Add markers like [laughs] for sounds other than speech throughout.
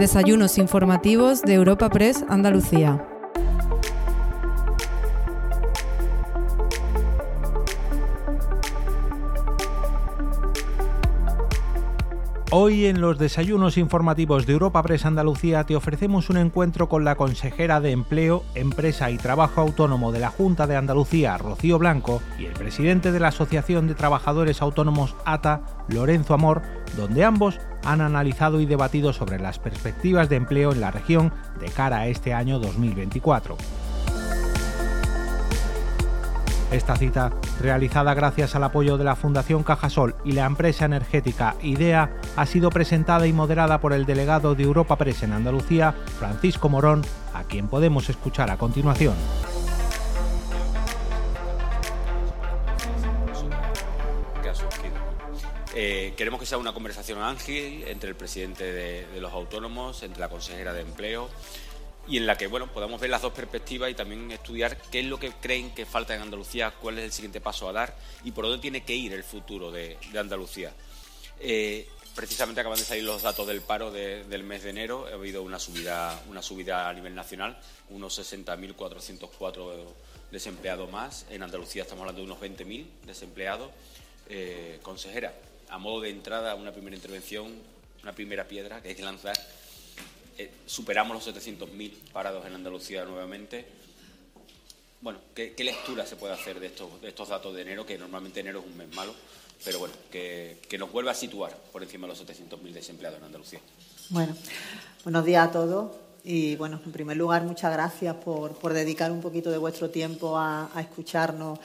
Desayunos informativos de Europa Press Andalucía. Hoy en los desayunos informativos de Europa Press Andalucía te ofrecemos un encuentro con la consejera de Empleo, Empresa y Trabajo Autónomo de la Junta de Andalucía, Rocío Blanco, y el presidente de la Asociación de Trabajadores Autónomos ATA, Lorenzo Amor, donde ambos han analizado y debatido sobre las perspectivas de empleo en la región de cara a este año 2024. Esta cita, realizada gracias al apoyo de la Fundación Cajasol y la empresa energética IDEA, ha sido presentada y moderada por el delegado de Europa Press en Andalucía, Francisco Morón, a quien podemos escuchar a continuación. Eh, queremos que sea una conversación ángil entre el presidente de los autónomos, entre la consejera de empleo y en la que bueno podamos ver las dos perspectivas y también estudiar qué es lo que creen que falta en Andalucía, cuál es el siguiente paso a dar y por dónde tiene que ir el futuro de, Andalucía. Eh, precisamente acaban de salir los datos del paro del mes de enero. Ha habido una subida, una subida a nivel nacional, unos 60.404 desempleados más. En Andalucía estamos hablando de unos 20.000 desempleados. Eh, consejera, a modo de entrada, una primera intervención, una primera piedra que hay que lanzar eh, superamos los 700.000 parados en Andalucía nuevamente. Bueno, ¿qué, lectura se puede hacer de estos, de estos datos de enero, que normalmente enero es un mes malo, pero bueno, que, nos vuelva a situar por encima de los 700.000 desempleados en Andalucía? Bueno, buenos días a todos. Y bueno, en primer lugar, muchas gracias por, dedicar un poquito de vuestro tiempo a, escucharnos,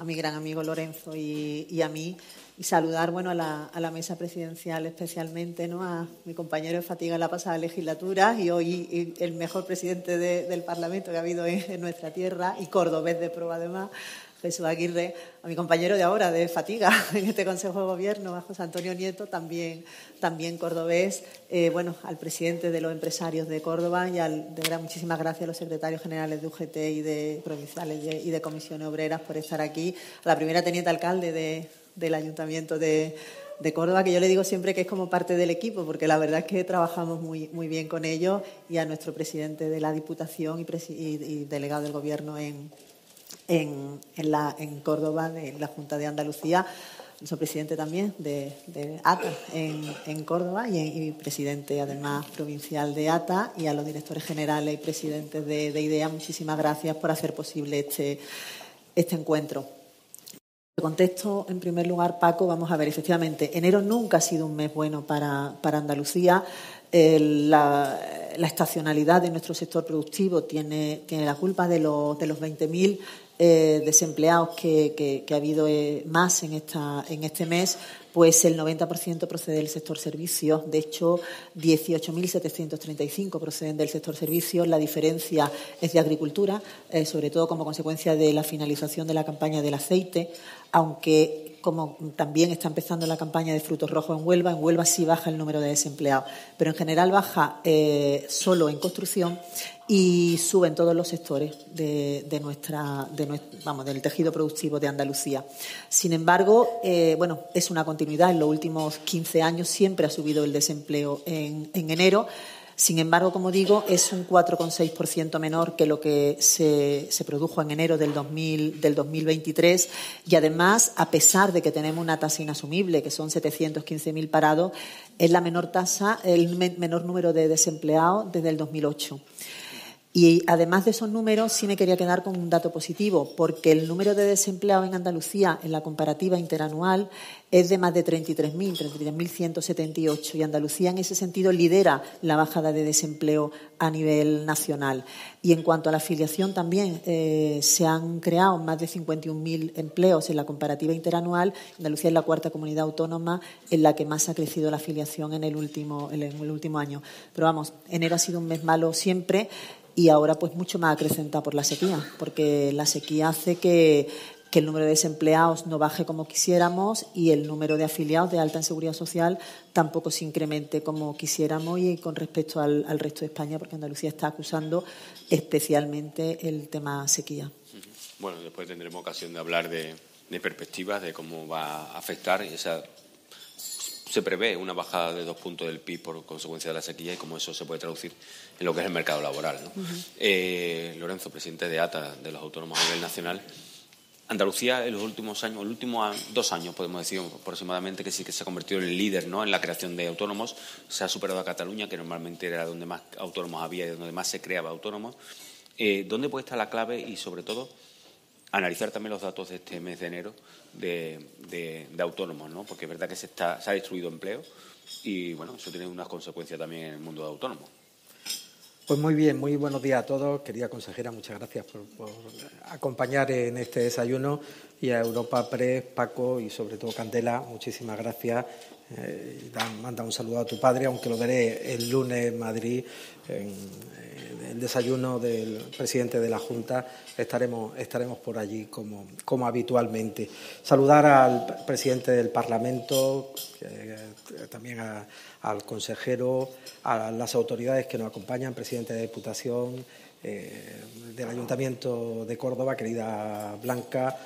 a mi gran amigo Lorenzo y a mí y saludar bueno, a la, mesa presidencial especialmente, ¿no? a mi compañero de fatiga en la pasada legislatura y hoy el mejor presidente del Parlamento que ha habido en, nuestra tierra y cordobés de prueba además, Jesús Aguirre, a mi compañero de ahora de fatiga [laughs] en este Consejo de Gobierno, a José Antonio Nieto, también, también cordobés, eh, bueno, al presidente de los empresarios de Córdoba y al, de verdad muchísimas gracias a los secretarios generales de UGT y de provinciales y de comisiones obreras por estar aquí, a la primera teniente alcalde de, del Ayuntamiento de, Córdoba, que yo le digo siempre que es como parte del equipo, porque la verdad es que trabajamos muy, muy bien con ellos, y a nuestro presidente de la Diputación y, delegado del Gobierno en, en, la, en Córdoba, de la Junta de Andalucía, nuestro presidente también de, ATA en, Córdoba y, presidente además provincial de ATA, y a los directores generales y presidentes de, de IDEA, muchísimas gracias por hacer posible este, este encuentro contexto, en primer lugar, Paco, vamos a ver, efectivamente, enero nunca ha sido un mes bueno para, Andalucía. la, estacionalidad de nuestro sector productivo tiene, tiene la culpa de los, de los 20.000 eh, desempleados que, ha habido eh, más en, esta, en este mes, pues el 90% procede del sector servicios. De hecho, 18.735 proceden del sector servicios. La diferencia es de agricultura, eh, sobre todo como consecuencia de la finalización de la campaña del aceite, aunque como también está empezando la campaña de frutos rojos en Huelva, en Huelva sí baja el número de desempleados, pero en general baja eh, solo en construcción y sube en todos los sectores de, nuestra, vamos, del tejido productivo de Andalucía. Sin embargo, eh, bueno, es una continuidad. En los últimos 15 años siempre ha subido el desempleo en enero. Sin embargo, como digo, es un 4,6% menor que lo que se, produjo en enero del, 2023 y además, a pesar de que tenemos una tasa inasumible, que son 715.000 parados, es la menor tasa, el menor número de desempleados desde el 2008. Y además de esos números, sí me quería quedar con un dato positivo, porque el número de desempleados en Andalucía en la comparativa interanual es de más de 33.000, 33.178, y Andalucía en ese sentido lidera la bajada de desempleo a nivel nacional. Y en cuanto a la afiliación también, eh, se han creado más de 51.000 empleos en la comparativa interanual. Andalucía es la cuarta comunidad autónoma en la que más ha crecido la afiliación en el último, en el último año. Pero vamos, enero ha sido un mes malo siempre y ahora pues mucho más acrecentada por la sequía, porque la sequía hace que, el número de desempleados no baje como quisiéramos y el número de afiliados de alta en seguridad social tampoco se incremente como quisiéramos y con respecto al, resto de España, porque Andalucía está acusando especialmente el tema sequía. Bueno, después tendremos ocasión de hablar de, de perspectivas, de cómo va a afectar esa se prevé una bajada de dos puntos del PIB por consecuencia de la sequía y cómo eso se puede traducir en lo que es el mercado laboral. Eh, Lorenzo, presidente de ATA, de los autónomos a nivel nacional, Andalucía en los últimos años, los últimos dos años, podemos decir aproximadamente, que sí que se ha convertido en el líder ¿no? en la creación de autónomos. Se ha superado a Cataluña, que normalmente era donde más autónomos había y donde más se creaba autónomos. Eh, ¿Dónde puede estar la clave y, sobre todo, analizar también los datos de este mes de enero de, autónomos, ¿no? Porque es verdad que se, está, ha destruido empleo y, bueno, eso tiene unas consecuencias también en el mundo de autónomos. Pues muy bien, muy buenos días a todos. Querida consejera, muchas gracias por, acompañar en este desayuno y a Europa Press, Paco y sobre todo Candela, muchísimas gracias. Eh, manda un saludo a tu padre, aunque lo veré el lunes en Madrid en, el desayuno del presidente de la Junta, estaremos, estaremos por allí como, como habitualmente. Saludar al presidente del Parlamento, también al consejero, a las autoridades que nos acompañan, presidente de Diputación, eh, del Ayuntamiento de Córdoba, querida Blanca,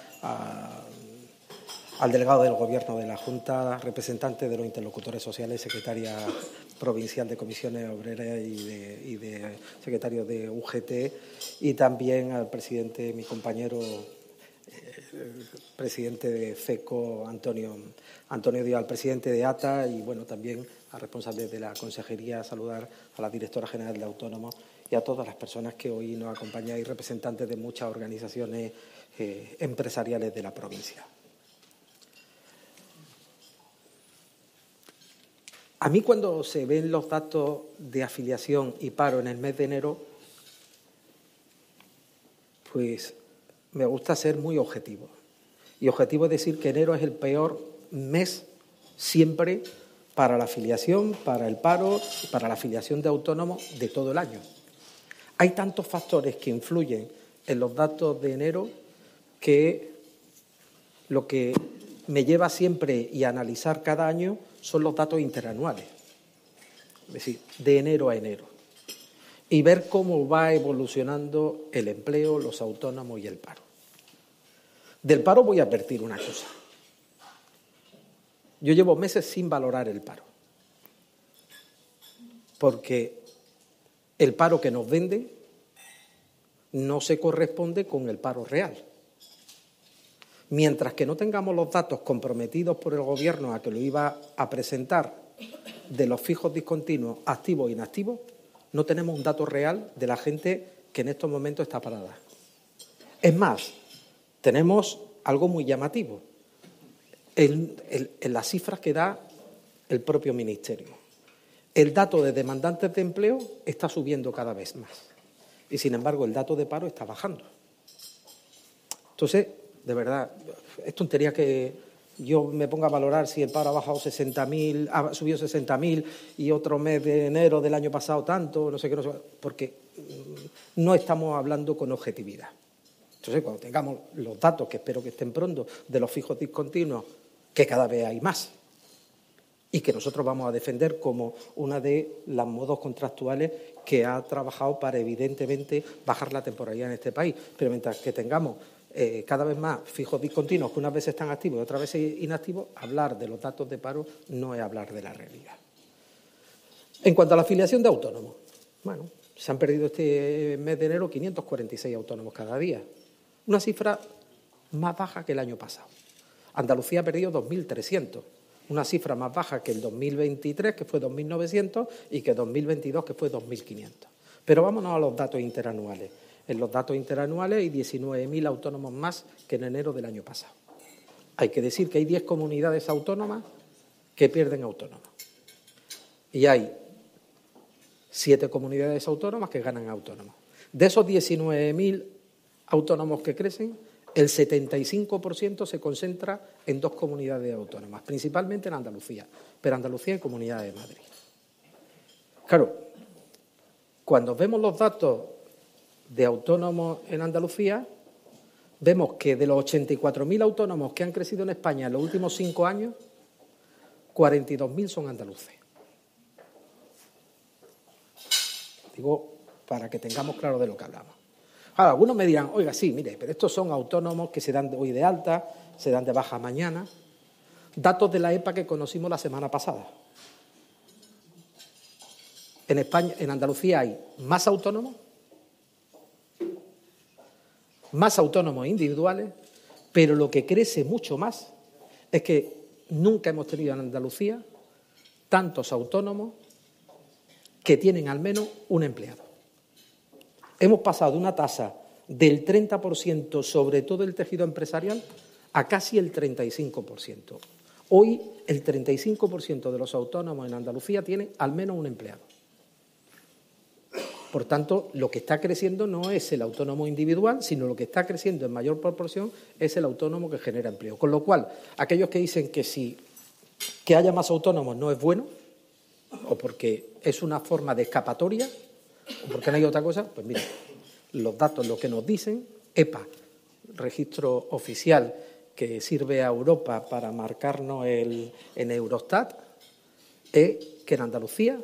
al delegado del Gobierno de la Junta, representante de los interlocutores sociales, secretaria provincial de comisiones obreras y de, secretario de UGT, y también al presidente, mi compañero, eh, presidente de FECO, Antonio, Antonio Díaz, al presidente de ATA y bueno, también a responsables de la consejería, saludar a la directora general de Autónomos y a todas las personas que hoy nos acompañan y representantes de muchas organizaciones eh, empresariales de la provincia. A mí cuando se ven los datos de afiliación y paro en el mes de enero, pues me gusta ser muy objetivo. Y objetivo es decir que enero es el peor mes siempre para la afiliación, para el paro para la afiliación de autónomos de todo el año. Hay tantos factores que influyen en los datos de enero que lo que me lleva siempre y a analizar cada año son los datos interanuales, es decir, de enero a enero, y ver cómo va evolucionando el empleo, los autónomos y el paro. Del paro voy a advertir una cosa. Yo llevo meses sin valorar el paro, porque el paro que nos vende no se corresponde con el paro real. Mientras que no tengamos los datos comprometidos por el Gobierno a que lo iba a presentar de los fijos discontinuos, activos e inactivos, no tenemos un dato real de la gente que en estos momentos está parada. Es más, tenemos algo muy llamativo en, las cifras que da el propio Ministerio. El dato de demandantes de empleo está subiendo cada vez más y, sin embargo, el dato de paro está bajando. Entonces, de verdad, es tontería que yo me ponga a valorar si el paro ha bajado 60.000, ha subido 60.000 y otro mes de enero del año pasado tanto, no sé qué, no sé, porque mm, no estamos hablando con objetividad. Entonces, cuando tengamos los datos, que espero que estén pronto, de los fijos discontinuos, que cada vez hay más, y que nosotros vamos a defender como una de las modos contractuales que ha trabajado para, evidentemente, bajar la temporalidad en este país. Pero mientras que tengamos eh, cada vez más fijos discontinuos que unas veces están activos y otras veces inactivos, hablar de los datos de paro no es hablar de la realidad. En cuanto a la afiliación de autónomos, bueno, se han perdido este mes de enero 546 autónomos cada día, una cifra más baja que el año pasado. Andalucía ha perdido 2.300, una cifra más baja que el 2023, que fue 2.900, y que 2022, que fue 2.500. Pero vámonos a los datos interanuales. En los datos interanuales hay 19.000 autónomos más que en enero del año pasado. Hay que decir que hay 10 comunidades autónomas que pierden autónomos. Y hay 7 comunidades autónomas que ganan autónomos. De esos 19.000 autónomos que crecen, el 75% se concentra en dos comunidades autónomas, principalmente en Andalucía, pero Andalucía y Comunidad de Madrid. Claro, cuando vemos los datos de autónomos en Andalucía, vemos que de los 84.000 autónomos que han crecido en España en los últimos cinco años, 42.000 son andaluces. Digo, para que tengamos claro de lo que hablamos. Ahora, algunos me dirán, oiga, sí, mire, pero estos son autónomos que se dan hoy de alta, se dan de baja mañana. Datos de la EPA que conocimos la semana pasada. En España, en Andalucía hay más autónomos, más autónomos individuales, pero lo que crece mucho más es que nunca hemos tenido en Andalucía tantos autónomos que tienen al menos un empleado. Hemos pasado de una tasa del 30% sobre todo el tejido empresarial a casi el 35%. Hoy el 35% de los autónomos en Andalucía tienen al menos un empleado. Por tanto, lo que está creciendo no es el autónomo individual, sino lo que está creciendo en mayor proporción es el autónomo que genera empleo. Con lo cual, aquellos que dicen que si que haya más autónomos no es bueno, o porque es una forma de escapatoria, o porque no hay otra cosa, pues mira, los datos lo que nos dicen, EPA, registro oficial que sirve a Europa para marcarnos el, en Eurostat, es que en Andalucía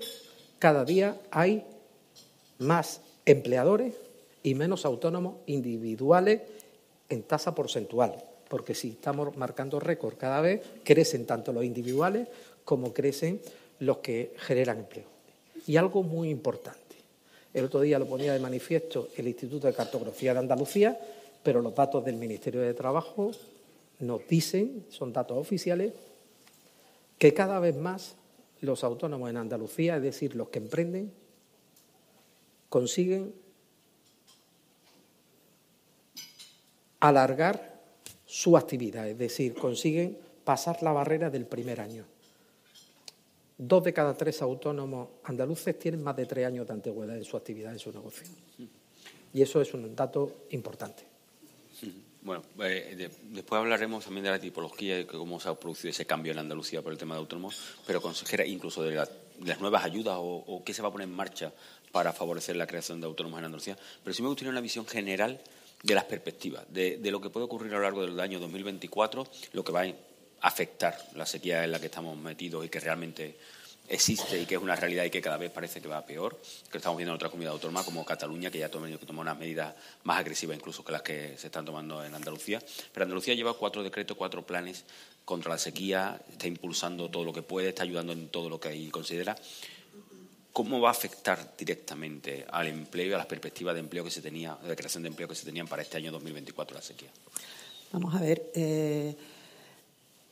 cada día hay más empleadores y menos autónomos individuales en tasa porcentual, porque si estamos marcando récord cada vez, crecen tanto los individuales como crecen los que generan empleo. Y algo muy importante, el otro día lo ponía de manifiesto el Instituto de Cartografía de Andalucía, pero los datos del Ministerio de Trabajo nos dicen, son datos oficiales, que cada vez más los autónomos en Andalucía, es decir, los que emprenden, consiguen alargar su actividad, es decir, consiguen pasar la barrera del primer año. Dos de cada tres autónomos andaluces tienen más de tres años de antigüedad en su actividad, en su negocio. Y eso es un dato importante. Bueno, eh, después hablaremos también de la tipología y cómo se ha producido ese cambio en Andalucía por el tema de autónomos, pero consejera, incluso de, las nuevas ayudas o, qué se va a poner en marcha para favorecer la creación de autónomos en Andalucía. Pero sí me gustaría una visión general de las perspectivas, de, lo que puede ocurrir a lo largo del año 2024, lo que va a afectar la sequía en la que estamos metidos y que realmente existe y que es una realidad y que cada vez parece que va peor, que estamos viendo en otras comunidades autónomas como Cataluña, que ya ha tenido unas medidas más agresivas incluso que las que se están tomando en Andalucía. Pero Andalucía lleva cuatro decretos, cuatro planes contra la sequía, está impulsando todo lo que puede, está ayudando en todo lo que ahí considera. ¿Cómo va a afectar directamente al empleo y a las perspectivas de empleo que se tenía, de creación de empleo que se tenían para este año 2024 la sequía? Vamos a ver. Eh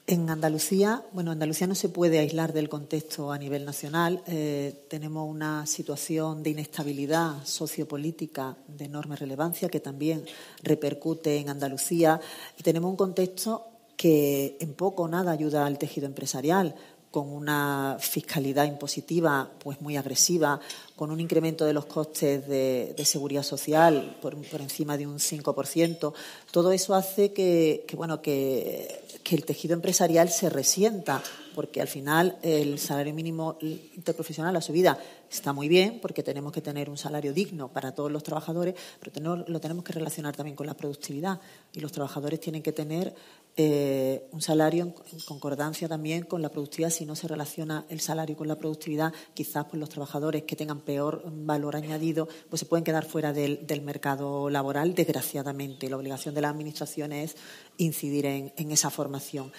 en Andalucía, bueno, Andalucía no se puede aislar del contexto a nivel nacional. Eh, tenemos una situación de inestabilidad sociopolítica de enorme relevancia que también repercute en Andalucía y tenemos un contexto que en poco o nada ayuda al tejido empresarial con una fiscalidad impositiva pues muy agresiva, con un incremento de los costes de, seguridad social por, encima de un 5%, todo eso hace que, bueno, que, el tejido empresarial se resienta, porque al final el salario mínimo interprofesional, la subida, está muy bien, porque tenemos que tener un salario digno para todos los trabajadores, pero lo tenemos que relacionar también con la productividad y los trabajadores tienen que tener eh, un salario en, concordancia también con la productividad. Si no se relaciona el salario con la productividad, quizás pues, los trabajadores que tengan peor valor añadido pues se pueden quedar fuera del, mercado laboral, desgraciadamente. La obligación de la Administración es incidir en, esa formación.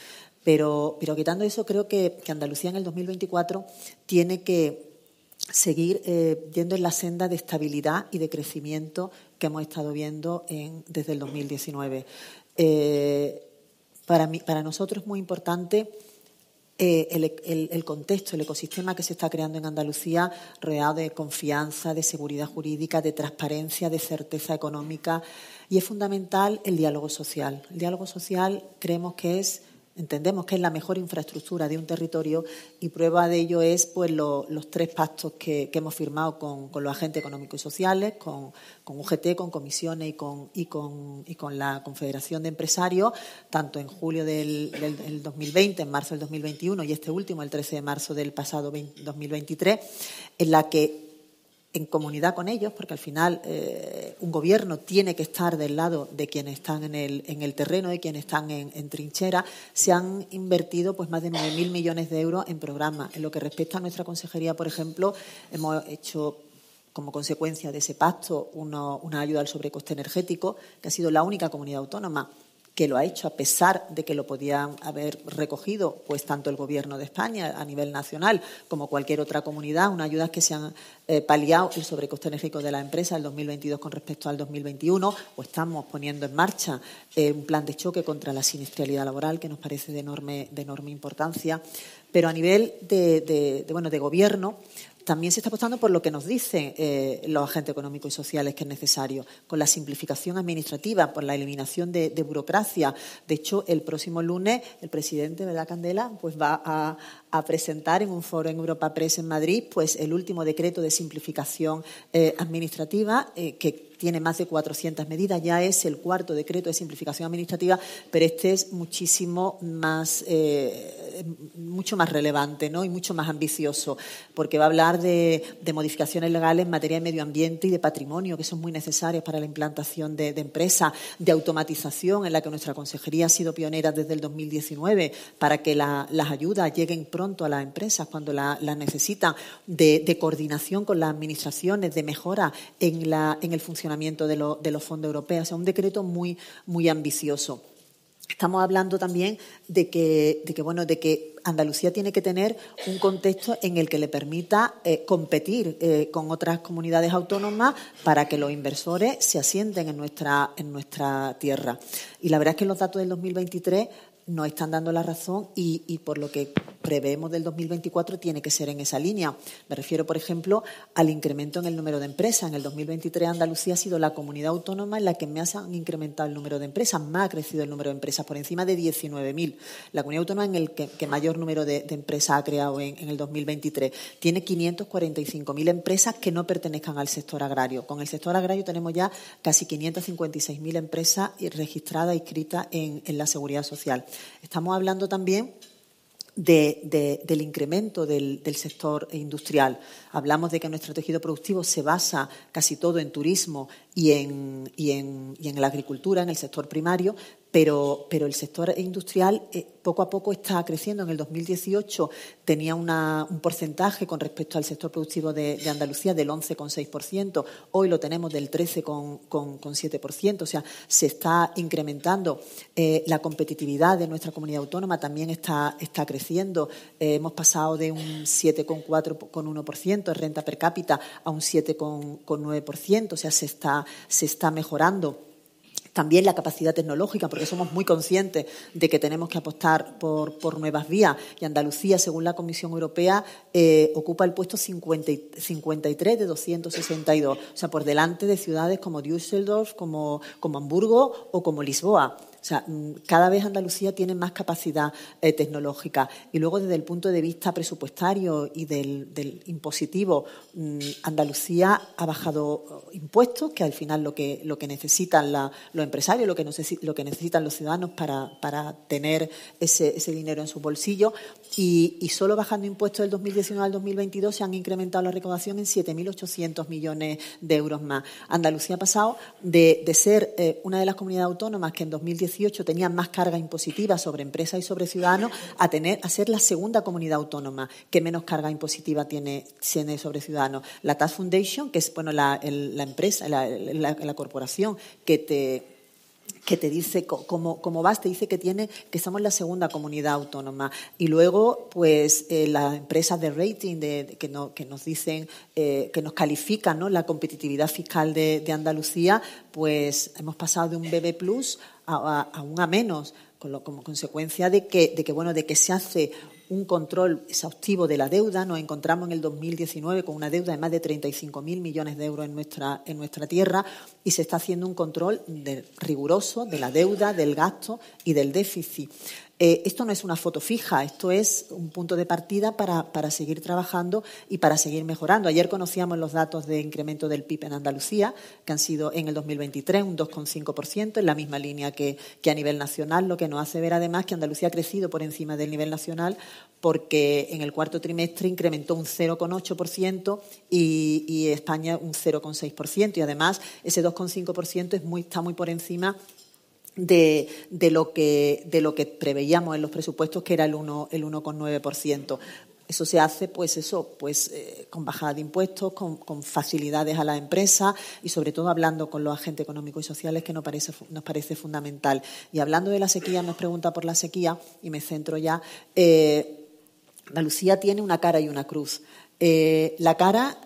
Pero, pero, quitando eso, creo que, Andalucía en el 2024 tiene que seguir eh, yendo en la senda de estabilidad y de crecimiento que hemos estado viendo desde el 2019. Para, para nosotros es muy importante eh, el, contexto, el ecosistema que se está creando en Andalucía, rodeado de confianza, de seguridad jurídica, de transparencia, de certeza económica. Y es fundamental el diálogo social. El diálogo social creemos que es Entendemos que es la mejor infraestructura de un territorio y prueba de ello es pues, los tres pactos que, hemos firmado con, los agentes económicos y sociales, con, UGT, con comisiones y con, y, con, la Confederación de Empresarios, tanto en julio del, del, 2020, en marzo del 2021 y este último, el 13 de marzo del pasado 2023, en la que en comunidad con ellos, porque al final eh, un gobierno tiene que estar del lado de quienes están en el, en el terreno, de quienes están en, trinchera, se han invertido pues más de 9.000 millones de euros en programas. En lo que respecta a nuestra consejería, por ejemplo, hemos hecho como consecuencia de ese pacto una ayuda al sobrecoste energético, que ha sido la única comunidad autónoma que lo ha hecho a pesar de que lo podían haber recogido pues tanto el Gobierno de España a nivel nacional como cualquier otra comunidad, unas ayudas que se han eh, paliado el sobrecoste enérgico de la empresa el 2022 con respecto al 2021, o estamos poniendo en marcha eh, un plan de choque contra la siniestralidad laboral que nos parece de enorme, de enorme importancia. Pero a nivel de, bueno, de gobierno, también se está apostando por lo que nos dicen eh, los agentes económicos y sociales que es necesario, con la simplificación administrativa, por la eliminación de, burocracia. De hecho, el próximo lunes el presidente, ¿verdad, Candela? Pues va a, presentar en un foro en Europa Press en Madrid, pues el último decreto de simplificación eh, administrativa eh, que tiene más de 400 medidas, ya es el cuarto decreto de simplificación administrativa, pero este es muchísimo más, eh, mucho más relevante ¿no? y mucho más ambicioso, porque va a hablar de, modificaciones legales en materia de medio ambiente y de patrimonio, que son muy necesarias para la implantación de, empresas, de automatización, en la que nuestra consejería ha sido pionera desde el 2019, para que las ayudas lleguen pronto a las empresas cuando las necesitan, de, de, coordinación con las administraciones, de mejora en, la, en el funcionamiento de, los fondos europeos. O sea, un decreto muy, muy ambicioso. Estamos hablando también de que, de que, bueno, de que Andalucía tiene que tener un contexto en el que le permita eh, competir eh, con otras comunidades autónomas para que los inversores se asienten en nuestra, en nuestra tierra. Y la verdad es que los datos del 2023 nos están dando la razón y, por lo que preveemos del 2024 tiene que ser en esa línea. Me refiero, por ejemplo, al incremento en el número de empresas. En el 2023 Andalucía ha sido la comunidad autónoma en la que más han incrementado el número de empresas, más ha crecido el número de empresas, por encima de 19.000. La comunidad autónoma en el que, mayor número de, empresas ha creado en, en el 2023. Tiene 545.000 empresas que no pertenezcan al sector agrario. Con el sector agrario tenemos ya casi 556.000 empresas registradas, inscritas en, en la seguridad social. Estamos hablando también del incremento del, sector industrial. Hablamos de que nuestro tejido productivo se basa casi todo en turismo y en, y en, y en la agricultura, en el sector primario, pero, pero el sector industrial eh, poco a poco está creciendo. En el 2018 tenía un porcentaje con respecto al sector productivo de, Andalucía del 11,6%, hoy lo tenemos del 13,7%, o sea, se está incrementando. Eh, la competitividad de nuestra comunidad autónoma también está, está creciendo. Eh, hemos pasado de un 7,4,1% de renta per cápita a un 7,9%, o sea, se está, se está mejorando también la capacidad tecnológica, porque somos muy conscientes de que tenemos que apostar por, nuevas vías. Y Andalucía, según la Comisión Europea, eh, ocupa el puesto 53 de 262, o sea, por delante de ciudades como Düsseldorf, como, como Hamburgo o como Lisboa. O sea, mm, cada vez Andalucía tiene más capacidad eh, tecnológica. Y luego, desde el punto de vista presupuestario y del, impositivo, mm, Andalucía ha bajado eh, impuestos, que al final lo que, lo que necesitan los empresarios, lo que, lo que necesitan los ciudadanos para, tener ese, dinero en su bolsillo. Y, solo bajando impuestos del 2019 al 2022 se han incrementado la recaudación en 7.800 millones de euros más. Andalucía ha pasado de, ser eh, una de las comunidades autónomas que en 2019 tenía más carga impositiva sobre empresas y sobre ciudadanos a, tener, a ser la segunda comunidad autónoma que menos carga impositiva tiene, sobre ciudadanos. La Tax Foundation, que es bueno, la, empresa, la, corporación que te que te dice cómo, cómo, vas, te dice que tiene que somos la segunda comunidad autónoma y luego pues eh, las empresas de rating de, que, no, que nos dicen eh, que nos califican ¿no? la competitividad fiscal de, de, Andalucía pues hemos pasado de un BB plus aún a menos, como consecuencia de que, de que, bueno, de que se hace un control exhaustivo de la deuda. Nos encontramos en el 2019 con una deuda de más de 35.000 millones de euros en nuestra, en nuestra tierra y se está haciendo un control riguroso de la deuda, del gasto y del déficit. Eh, esto no es una foto fija, esto es un punto de partida para, seguir trabajando y para seguir mejorando. Ayer conocíamos los datos de incremento del PIB en Andalucía, que han sido en el 2023 un 2,5%, en la misma línea que, a nivel nacional, lo que nos hace ver además que Andalucía ha crecido por encima del nivel nacional porque en el cuarto trimestre incrementó un 0,8% y, y España un 0,6%. Y además ese 2,5% está muy por encima de, de, lo que, de lo que preveíamos en los presupuestos, que era el 1,9%. El Eso se hace, pues eso, pues eh, con bajada de impuestos, con, facilidades a la empresa y sobre todo hablando con los agentes económicos y sociales que nos parece, nos parece fundamental. Y hablando de la sequía, nos pregunta por la sequía y me centro ya. Eh, Andalucía tiene una cara y una cruz. Eh, la cara,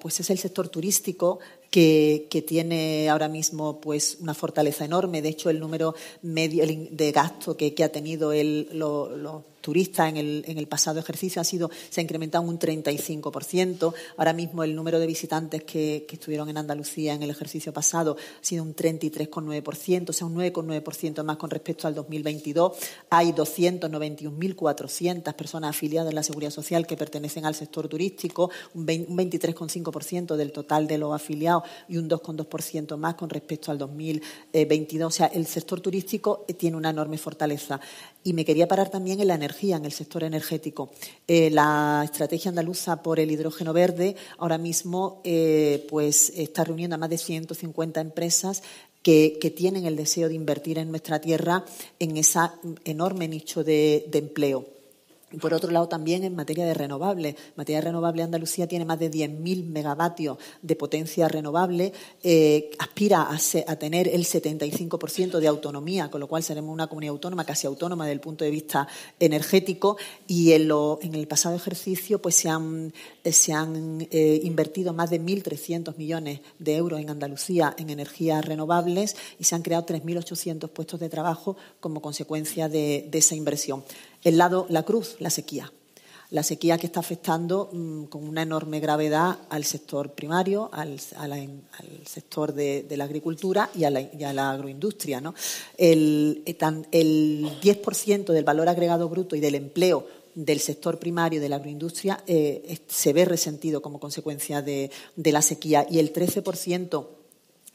pues es el sector turístico, que, tiene ahora mismo pues una fortaleza enorme. De hecho, el número medio de gasto que, ha tenido el, lo, turistas en el, en el pasado ejercicio ha sido, se ha incrementado un 35%. Ahora mismo el número de visitantes que, estuvieron en Andalucía en el ejercicio pasado ha sido un 33,9%, o sea, un 9,9% más con respecto al 2022. Hay 291.400 personas afiliadas en la Seguridad Social que pertenecen al sector turístico, un 23,5% del total de los afiliados y un 2,2% más con respecto al 2022. O sea, el sector turístico tiene una enorme fortaleza. Y me quería parar también en la energía, en el sector energético. Eh, la estrategia andaluza por el hidrógeno verde ahora mismo eh, pues está reuniendo a más de 150 empresas que, tienen el deseo de invertir en nuestra tierra en ese enorme nicho de empleo. Por otro lado, también en materia de renovables. En materia de renovable, Andalucía tiene más de 10.000 megavatios de potencia renovable, eh, aspira a, tener el 75% de autonomía, con lo cual seremos una comunidad autónoma, casi autónoma desde el punto de vista energético. Y en, el pasado ejercicio pues, se han, se han eh, invertido más de 1.300 millones de euros en Andalucía en energías renovables y se han creado 3.800 puestos de trabajo como consecuencia de esa inversión. El lado, la cruz, la sequía. La sequía que está afectando mm, con una enorme gravedad al sector primario, al, sector de, la agricultura y a la, agroindustria. El, eh, el 10% del valor agregado bruto y del empleo del sector primario de la agroindustria eh, se ve resentido como consecuencia de, de la sequía y el 13%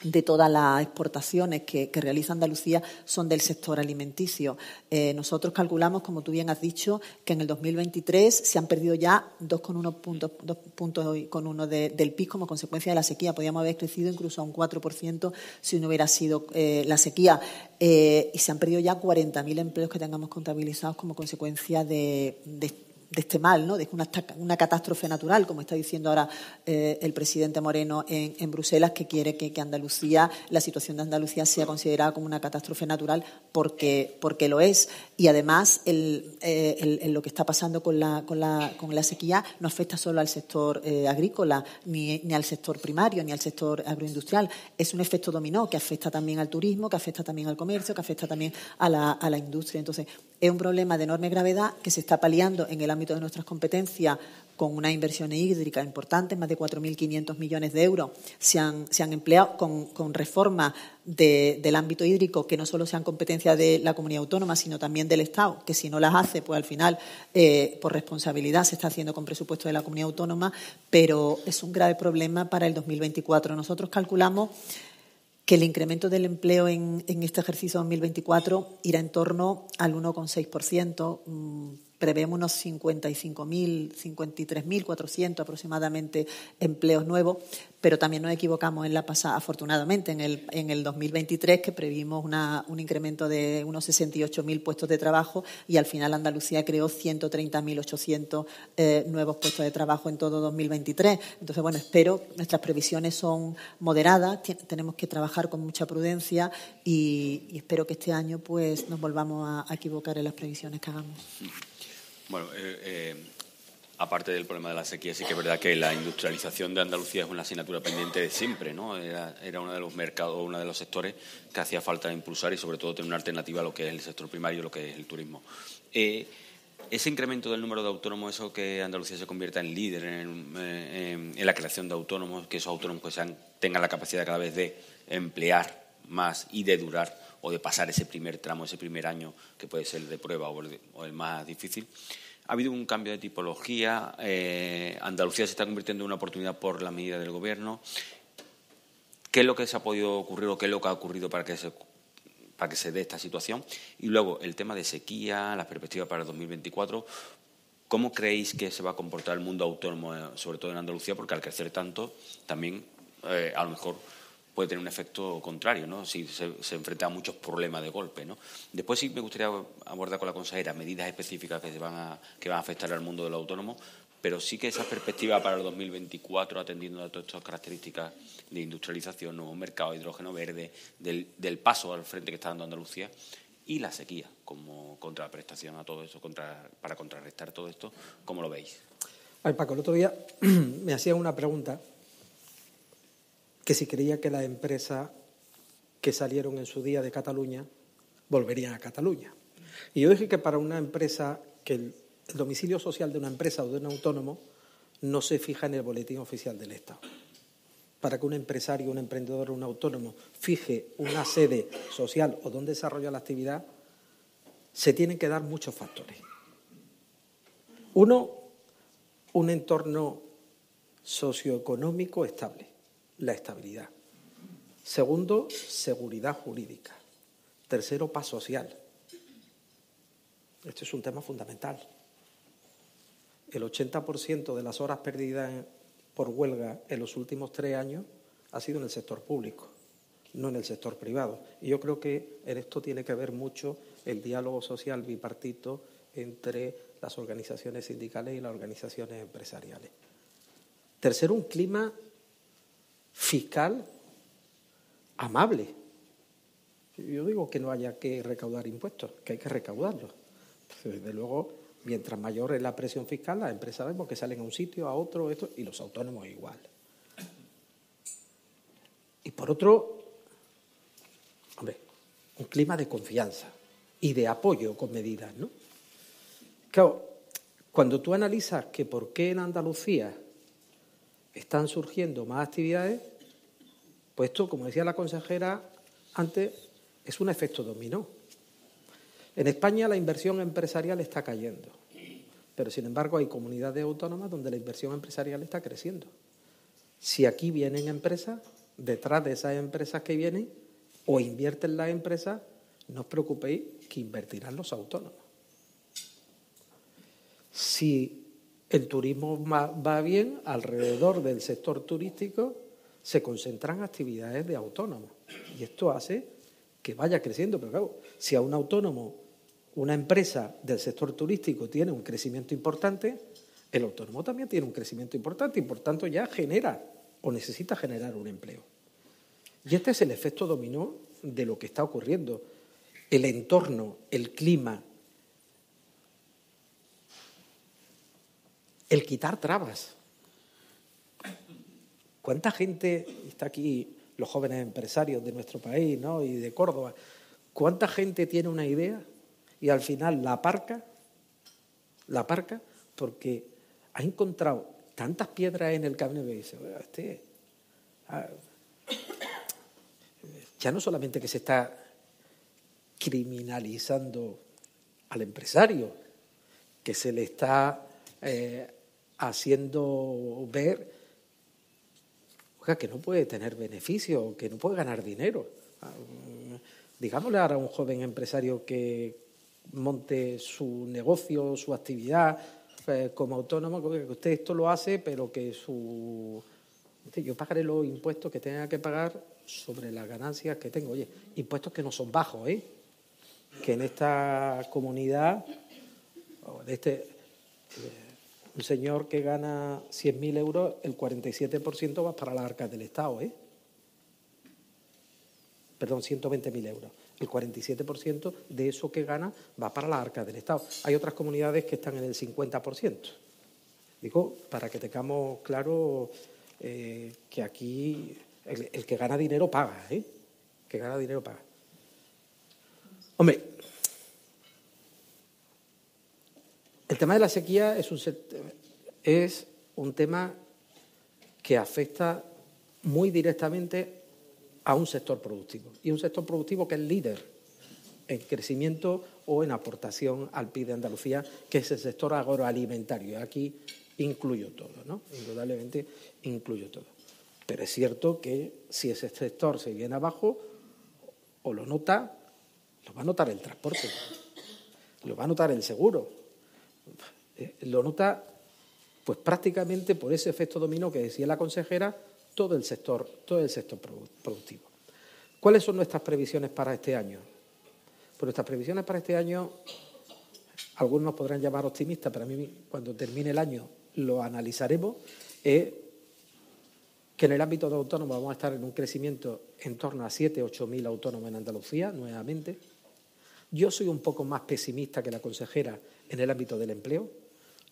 de todas las exportaciones que, realiza Andalucía son del sector alimenticio. Eh, nosotros calculamos, como tú bien has dicho, que en el 2023 se han perdido ya 2,1 puntos, con uno del PIB como consecuencia de la sequía. Podríamos haber crecido incluso a un 4% si no hubiera sido eh, la sequía. Eh, y se han perdido ya 40.000 empleos que tengamos contabilizados como consecuencia de, de de este mal, ¿no? de una, una catástrofe natural, como está diciendo ahora eh, el presidente Moreno en, Bruselas, que quiere que, Andalucía, la situación de Andalucía sea considerada como una catástrofe natural porque, porque lo es. Y además, eh, lo que está pasando con la, con, la, con la sequía no afecta solo al sector eh, agrícola, ni, ni, al sector primario, ni al sector agroindustrial. Es un efecto dominó que afecta también al turismo, que afecta también al comercio, que afecta también a la, a la industria. Entonces, es un problema de enorme gravedad que se está paliando en el ámbito de nuestras competencias con una inversión hídrica importante, más de 4.500 millones de euros se han, se han empleado con, con reformas del ámbito hídrico que no solo sean competencia de la comunidad autónoma, sino también del Estado, que si no las hace, pues al final, eh, por responsabilidad, se está haciendo con presupuesto de la comunidad autónoma, pero es un grave problema para el 2024. Nosotros calculamos que el incremento del empleo en, en este ejercicio 2024 irá en torno al 1,6%, prevemos unos 55.000, 53.400 aproximadamente empleos nuevos, pero también nos equivocamos en la pasada, afortunadamente, en el, en el 2023, que previmos una, un incremento de unos 68.000 puestos de trabajo y al final Andalucía creó 130.800 eh, nuevos puestos de trabajo en todo 2023. Entonces, bueno, espero, nuestras previsiones son moderadas, tenemos que trabajar con mucha prudencia y, espero que este año pues nos volvamos a equivocar en las previsiones que hagamos. Bueno, eh, eh, aparte del problema de la sequía, sí que es verdad que la industrialización de Andalucía es una asignatura pendiente de siempre, ¿no? Era, uno de los mercados, uno de los sectores que hacía falta impulsar y sobre todo tener una alternativa a lo que es el sector primario, lo que es el turismo. Eh, ese incremento del número de autónomos, eso que Andalucía se convierta en líder en, la creación de autónomos, que esos autónomos pues, tengan la capacidad cada vez de emplear más y de durar o de pasar ese primer tramo, ese primer año, que puede ser de prueba o el, más difícil. Ha habido un cambio de tipología. Eh, Andalucía se está convirtiendo en una oportunidad por la medida del Gobierno. ¿Qué es lo que se ha podido ocurrir o qué es lo que ha ocurrido para que se, para que se dé esta situación? Y luego el tema de sequía, las perspectivas para el 2024. ¿Cómo creéis que se va a comportar el mundo autónomo, eh, sobre todo en Andalucía? Porque al crecer tanto, también eh, a lo mejor puede tener un efecto contrario, ¿no? Si se, enfrenta a muchos problemas de golpe, ¿no? Después sí me gustaría abordar con la consejera medidas específicas que, van a, que van a afectar al mundo del autónomo, pero sí que esa perspectiva para el 2024, atendiendo a todas estas características de industrialización, nuevo mercado, hidrógeno verde, del, paso al frente que está dando Andalucía, y la sequía como contraprestación a todo eso, contra, para contrarrestar todo esto, ¿cómo lo veis? Ay, Paco, el otro día [clears throat] me hacían una pregunta que si creía que las empresas que salieron en su día de Cataluña volverían a Cataluña. Y yo dije que para una empresa, que el, domicilio social de una empresa o de un autónomo no se fija en el boletín oficial del Estado. Para que un empresario, un emprendedor un autónomo fije una sede social o donde desarrolla la actividad, se tienen que dar muchos factores. Uno, un entorno socioeconómico estable la estabilidad. Segundo, seguridad jurídica. Tercero, paz social. Este es un tema fundamental. El 80% de las horas perdidas por huelga en los últimos tres años ha sido en el sector público, no en el sector privado. Y yo creo que en esto tiene que ver mucho el diálogo social bipartito entre las organizaciones sindicales y las organizaciones empresariales. Tercero, un clima fiscal amable. Yo digo que no haya que recaudar impuestos, que hay que recaudarlos. Desde luego, mientras mayor es la presión fiscal, las empresas vemos que salen a un sitio, a otro, esto, y los autónomos igual. Y por otro, hombre, un clima de confianza y de apoyo con medidas, ¿no? Claro, cuando tú analizas que por qué en Andalucía están surgiendo más actividades, pues esto, como decía la consejera antes, es un efecto dominó. En España la inversión empresarial está cayendo, pero sin embargo hay comunidades autónomas donde la inversión empresarial está creciendo. Si aquí vienen empresas, detrás de esas empresas que vienen o invierten las empresas, no os preocupéis que invertirán los autónomos. Si el turismo va bien alrededor del sector turístico, se concentran actividades de autónomos. Y esto hace que vaya creciendo. Pero claro, si a un autónomo, una empresa del sector turístico tiene un crecimiento importante, el autónomo también tiene un crecimiento importante y por tanto ya genera o necesita generar un empleo. Y este es el efecto dominó de lo que está ocurriendo. El entorno, el clima, el quitar trabas. ¿Cuánta gente, está aquí los jóvenes empresarios de nuestro país ¿no? y de Córdoba, cuánta gente tiene una idea y al final la aparca, la aparca porque ha encontrado tantas piedras en el camino que dice, este, ah, ya no solamente que se está criminalizando al empresario, que se le está eh, haciendo ver que no puede tener beneficio, que no puede ganar dinero. Ah, digámosle ahora a un joven empresario que monte su negocio, su actividad eh, como autónomo, que usted esto lo hace, pero que su... Yo pagaré los impuestos que tenga que pagar sobre las ganancias que tengo. Oye, impuestos que no son bajos, ¿eh? Que en esta comunidad, de este, un señor que gana 100.000 euros, el 47% va para las arcas del Estado, ¿eh? Perdón, 120.000 euros. El 47% de eso que gana va para las arcas del Estado. Hay otras comunidades que están en el 50%. Digo, para que tengamos claro eh, que aquí el, el, que gana dinero paga, ¿eh? El que gana dinero paga. Hombre, El tema de la sequía es un, es un tema que afecta muy directamente a un sector productivo. Y un sector productivo que es líder en crecimiento o en aportación al PIB de Andalucía, que es el sector agroalimentario. Aquí incluyo todo, ¿no? Indudablemente incluyo todo. Pero es cierto que si ese sector se viene abajo, o lo nota, lo va a notar el transporte, lo va a notar el seguro, lo nota pues prácticamente por ese efecto dominó que decía la consejera, todo el sector, todo el sector productivo. ¿Cuáles son nuestras previsiones para este año? Pues nuestras previsiones para este año, algunos podrán llamar optimistas, pero a mí cuando termine el año lo analizaremos, es que en el ámbito de autónomos vamos a estar en un crecimiento en torno a 7, 8 mil autónomos en Andalucía, nuevamente. Yo soy un poco más pesimista que la consejera en el ámbito del empleo,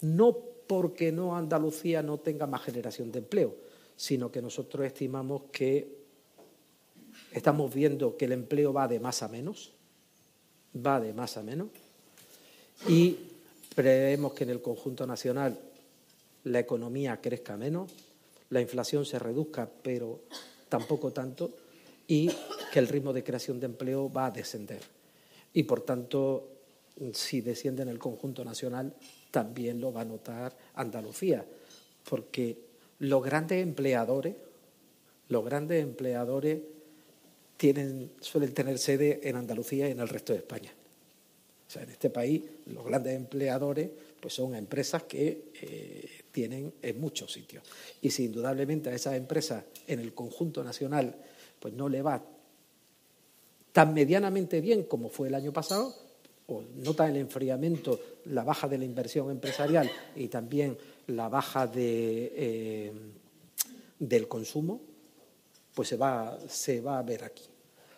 no porque no Andalucía no tenga más generación de empleo, sino que nosotros estimamos que estamos viendo que el empleo va de más a menos, va de más a menos, y prevemos que en el conjunto nacional la economía crezca menos, la inflación se reduzca, pero tampoco tanto, y que el ritmo de creación de empleo va a descender. Y por tanto, si desciende en el conjunto nacional, también lo va a notar Andalucía, porque los grandes empleadores, los grandes empleadores suelen tener sede en Andalucía y en el resto de España. O sea, en este país los grandes empleadores pues son empresas que eh, tienen en muchos sitios. Y si indudablemente a esas empresas en el conjunto nacional pues no le va tan medianamente bien como fue el año pasado, o nota el enfriamiento, la baja de la inversión empresarial y también la baja de, eh, del consumo, pues se va, se va a ver aquí.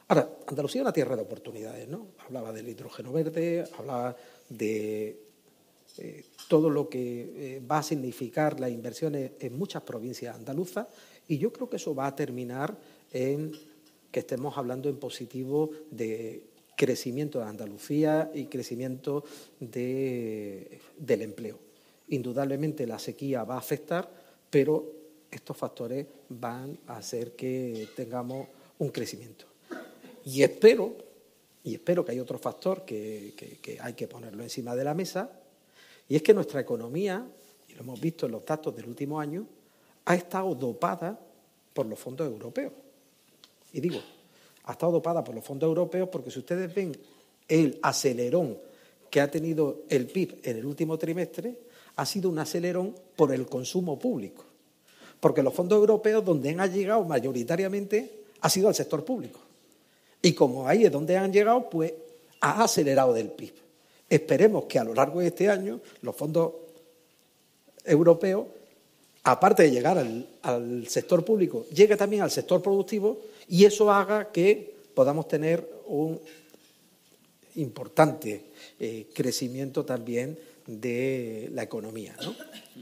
Ahora, Andalucía es una tierra de oportunidades, ¿no? Hablaba del hidrógeno verde, hablaba de eh, todo lo que eh, va a significar las inversiones en muchas provincias andaluzas y yo creo que eso va a terminar en que estemos hablando en positivo de crecimiento de Andalucía y crecimiento del empleo. Indudablemente la sequía va a afectar, pero estos factores van a hacer que tengamos un crecimiento. Y espero, y espero que hay otro factor que hay que ponerlo encima de la mesa, y es que nuestra economía, y lo hemos visto en los datos del último año, ha estado dopada por los fondos europeos. Y digo, ha estado dopada por los fondos europeos porque si ustedes ven el acelerón que ha tenido el PIB en el último trimestre, ha sido un acelerón por el consumo público. Porque los fondos europeos donde han llegado mayoritariamente ha sido al sector público. Y como ahí es donde han llegado, pues ha acelerado del PIB. Esperemos que a lo largo de este año los fondos europeos, aparte de llegar al, sector público, llegue también al sector productivo y eso haga que podamos tener un importante eh, crecimiento también de la economía.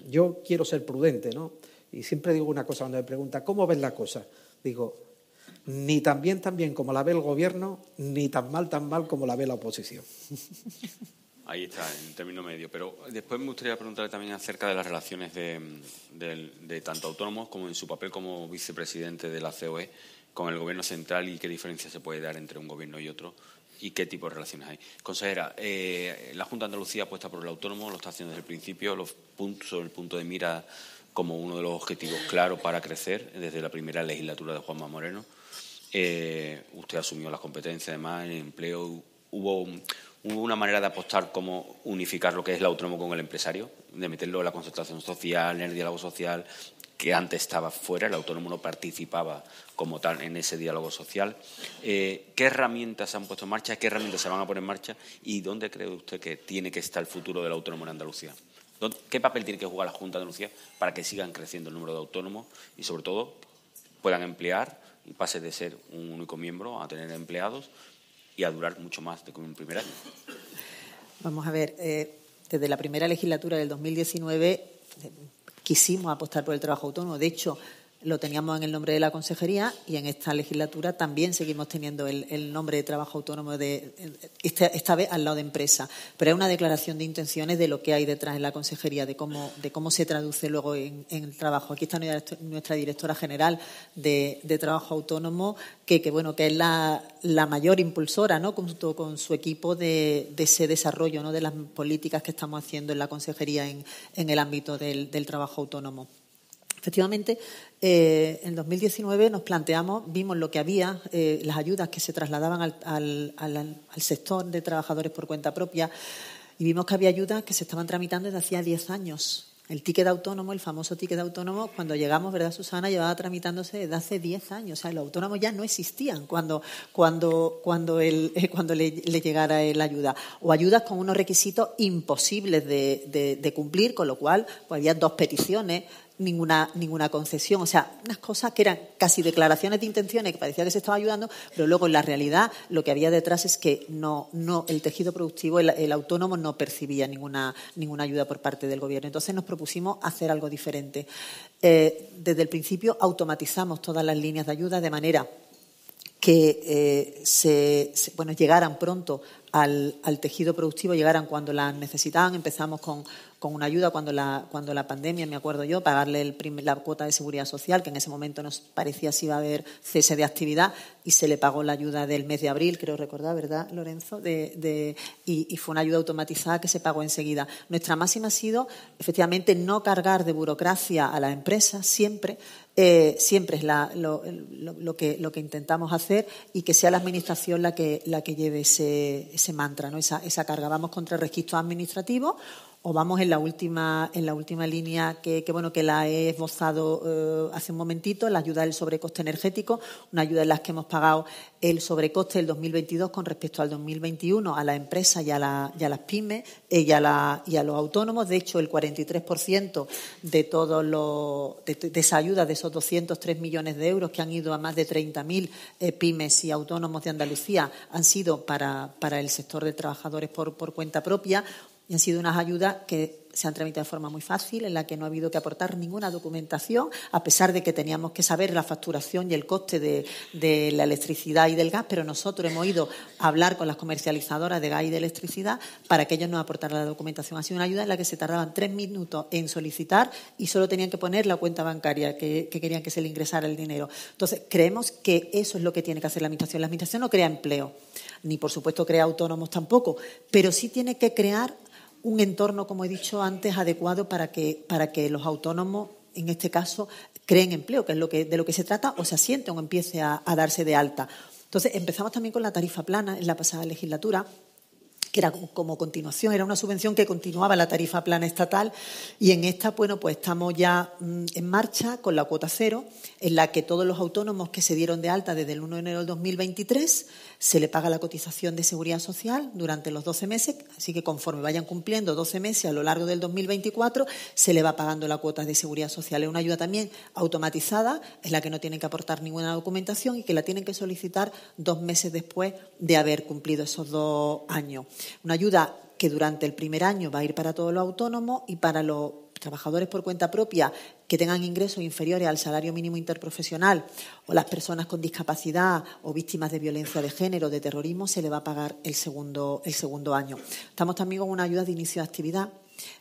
Yo quiero ser prudente, ¿no? Y siempre digo una cosa cuando me pregunta, ¿cómo ves la cosa? Digo, ni tan bien tan bien como la ve el gobierno, ni tan mal tan mal como la ve la oposición. [laughs] Ahí está, en término medio. Pero después me gustaría preguntarle también acerca de las relaciones de, tanto autónomos como en su papel como vicepresidente de la COE con el gobierno central y qué diferencia se puede dar entre un gobierno y otro y qué tipo de relaciones hay. Consejera, eh, la Junta de Andalucía apuesta por el autónomo, lo está haciendo desde el principio, los puntos, el punto de mira como uno de los objetivos claros para crecer desde la primera legislatura de Juanma Moreno. Eh, usted asumió las competencias, además, en empleo. Hubo hubo una manera de apostar como unificar lo que es el autónomo con el empresario, de meterlo en la concertación social, en el diálogo social, que antes estaba fuera, el autónomo no participaba como tal en ese diálogo social. Eh, ¿Qué herramientas se han puesto en marcha? ¿Qué herramientas se van a poner en marcha? ¿Y dónde cree usted que tiene que estar el futuro del autónomo en Andalucía? ¿Qué papel tiene que jugar la Junta de Andalucía para que sigan creciendo el número de autónomos y, sobre todo, puedan emplear y pase de ser un único miembro a tener empleados y a durar mucho más de como un primer año. Vamos a ver, eh, desde la primera legislatura del 2019 eh, quisimos apostar por el trabajo autónomo. De hecho, lo teníamos en el nombre de la consejería y en esta legislatura también seguimos teniendo el, nombre de trabajo autónomo de esta, vez al lado de empresa. Pero es una declaración de intenciones de lo que hay detrás en la consejería, de cómo, de cómo se traduce luego en, el trabajo. Aquí está nuestra directora general de, trabajo autónomo, que, bueno, que es la, mayor impulsora, ¿no? junto con su equipo de, ese desarrollo, ¿no? de las políticas que estamos haciendo en la consejería en, el ámbito del trabajo autónomo. Efectivamente, eh, en 2019 nos planteamos, vimos lo que había, eh, las ayudas que se trasladaban al, sector de trabajadores por cuenta propia, y vimos que había ayudas que se estaban tramitando desde hacía 10 años El ticket autónomo, el famoso ticket autónomo, cuando llegamos, ¿verdad, Susana? Llevaba tramitándose desde hace 10 años. O sea, los autónomos ya no existían cuando, cuando, cuando, el, [laughs] cuando le, llegara la ayuda. O ayudas con unos requisitos imposibles de, de cumplir, con lo cual pues, había dos peticiones ninguna, ninguna concesión. O sea, unas cosas que eran casi declaraciones de intenciones que parecía que se estaba ayudando, pero luego en la realidad lo que había detrás es que no, no, el tejido productivo, el, autónomo, no percibía ninguna, ninguna ayuda por parte del gobierno. Entonces nos propusimos hacer algo diferente. Eh, desde el principio automatizamos todas las líneas de ayuda de manera que eh, se, bueno, llegaran pronto al, al, tejido productivo, llegaran cuando las necesitaban. Empezamos con, con una ayuda cuando la, cuando la pandemia, me acuerdo yo, pagarle el la cuota de seguridad social, que en ese momento nos parecía si iba a haber cese de actividad, y se le pagó la ayuda del mes de abril, creo recordar, ¿verdad, Lorenzo? De, y, fue una ayuda automatizada que se pagó enseguida. Nuestra máxima ha sido, efectivamente, no cargar de burocracia a la empresa siempre, eh, siempre es lo, que, lo que intentamos hacer y que sea la Administración la que, la que lleve ese, ese mantra, ¿no? esa, esa carga. Vamos contra el registro administrativo o vamos en la última, en la última línea que, bueno, que la he esbozado eh, hace un momentito, la ayuda del sobrecoste energético, una ayuda en la que hemos pagado el sobrecoste del 2022 con respecto al 2021 a las empresas y a, las pymes eh, y, a y a los autónomos. De hecho, el 43% de todos los, de, esa ayuda, de esos 203 millones de euros que han ido a más de 30.000 eh, pymes y autónomos de Andalucía, han sido para, el sector de trabajadores por, por cuenta propia y han sido unas ayudas que se han tramitado de forma muy fácil, en la que no ha habido que aportar ninguna documentación, a pesar de que teníamos que saber la facturación y el coste de, la electricidad y del gas, pero nosotros hemos ido a hablar con las comercializadoras de gas y de electricidad para que ellos nos aportaran la documentación. Ha sido una ayuda en la que se tardaban tres minutos en solicitar y solo tenían que poner la cuenta bancaria que, que querían que se le ingresara el dinero. Entonces, creemos que eso es lo que tiene que hacer la Administración. La Administración no crea empleo, ni por supuesto crea autónomos tampoco, pero sí tiene que crear un entorno, como he dicho antes, adecuado para que, para que los autónomos, en este caso, creen empleo, que es lo que, de lo que se trata, o se asienten o empiece a, a darse de alta. Entonces, empezamos también con la tarifa plana en la pasada legislatura que era como continuación, era una subvención que continuaba la tarifa plana estatal y en esta, bueno, pues estamos ya mm, en marcha con la cuota cero, en la que todos los autónomos que se dieron de alta desde el 1 de enero del 2023 se le paga la cotización de seguridad social durante los 12 meses, así que conforme vayan cumpliendo 12 meses a lo largo del 2024 se le va pagando la cuota de seguridad social. Es una ayuda también automatizada, en la que no tienen que aportar ninguna documentación y que la tienen que solicitar dos meses después de haber cumplido esos dos años. Una ayuda que durante el primer año va a ir para todos los autónomos y para los trabajadores por cuenta propia que tengan ingresos inferiores al salario mínimo interprofesional o las personas con discapacidad o víctimas de violencia de género, de terrorismo, se le va a pagar el segundo, el segundo año. Estamos también con una ayuda de inicio de actividad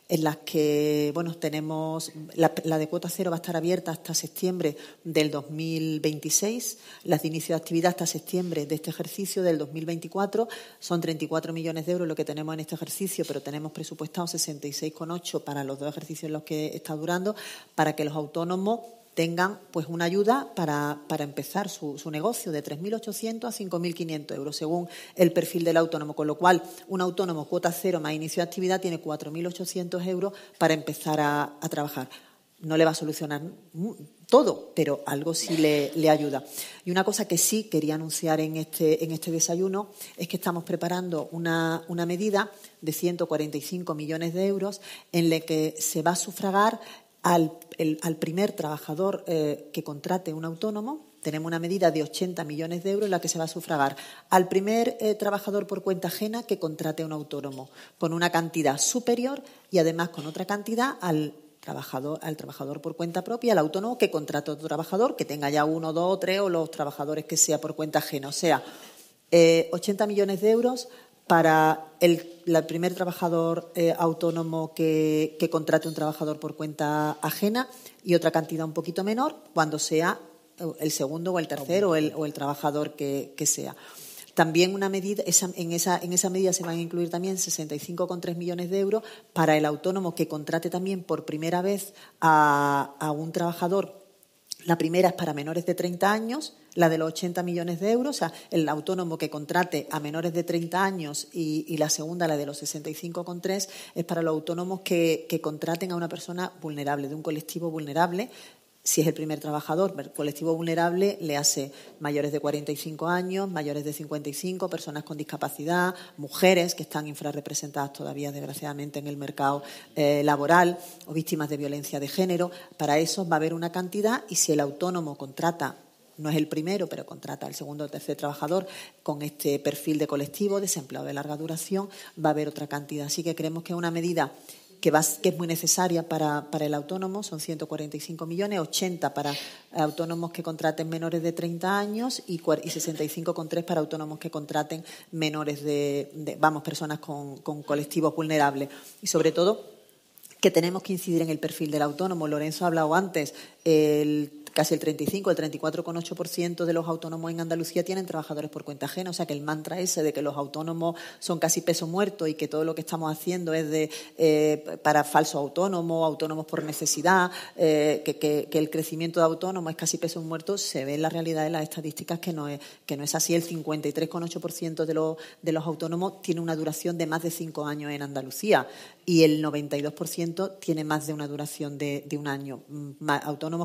en las que bueno tenemos la, de cuota cero va a estar abierta hasta septiembre del 2026, las de inicio de actividad hasta septiembre de este ejercicio del 2024 son 34 millones de euros lo que tenemos en este ejercicio, pero tenemos presupuestado 66,8 para los dos ejercicios en los que está durando para que los autónomos tengan pues una ayuda para, para empezar su, su, negocio de 3.800 a 5.500 euros según el perfil del autónomo, con lo cual un autónomo cuota cero más inicio de actividad tiene 4.800 euros para empezar a, trabajar. No le va a solucionar todo, pero algo sí le, le, ayuda. Y una cosa que sí quería anunciar en este, en este desayuno es que estamos preparando una, una medida de 145 millones de euros en la que se va a sufragar al, primer trabajador eh, que contrate un autónomo, tenemos una medida de 80 millones de euros en la que se va a sufragar al primer eh, trabajador por cuenta ajena que contrate un autónomo, con una cantidad superior y además con otra cantidad al trabajador, al trabajador por cuenta propia, al autónomo que contrate otro trabajador, que tenga ya uno, dos o tres, o los trabajadores que sea por cuenta ajena. O sea, 80 eh, millones de euros para el, primer trabajador eh, autónomo que, contrate un trabajador por cuenta ajena y otra cantidad un poquito menor cuando sea eh, el segundo o el tercero o el, trabajador que, sea. También una medida, en, esa, en esa medida se van a incluir también 65,3 millones de euros para el autónomo que contrate también por primera vez a, a un trabajador. La primera es para menores de 30 años la de los 80 millones de euros, o sea, el autónomo que contrate a menores de 30 años y, la segunda, la de los 65,3, es para los autónomos que, contraten a una persona vulnerable, de un colectivo vulnerable, si es el primer trabajador, el colectivo vulnerable le hace mayores de 45 años, mayores de 55, personas con discapacidad, mujeres que están infrarrepresentadas todavía, desgraciadamente, en el mercado eh, laboral o víctimas de violencia de género. Para eso va a haber una cantidad y si el autónomo contrata no es el primero, pero contrata al segundo o tercer trabajador con este perfil de colectivo, desempleado de larga duración, va a haber otra cantidad. Así que creemos que es una medida que, es muy necesaria para, el autónomo, son 145 millones, 80 para autónomos que contraten menores de 30 años y, y 65,3 para autónomos que contraten menores de, vamos, personas con, con colectivos vulnerables. Y sobre todo, que tenemos que incidir en el perfil del autónomo. Lorenzo ha hablado antes, el casi el 35, el 34,8% de los autónomos en Andalucía tienen trabajadores por cuenta ajena. O sea que el mantra ese de que los autónomos son casi peso muerto y que todo lo que estamos haciendo es de, eh, para falsos autónomos, autónomos por necesidad, eh, que, el crecimiento de autónomos es casi peso muerto, se ve en la realidad de las estadísticas que no es, que no es así. El 53,8% de los, de los autónomos tiene una duración de más de cinco años en Andalucía y el 92% tiene más de una duración de, un año. Mm,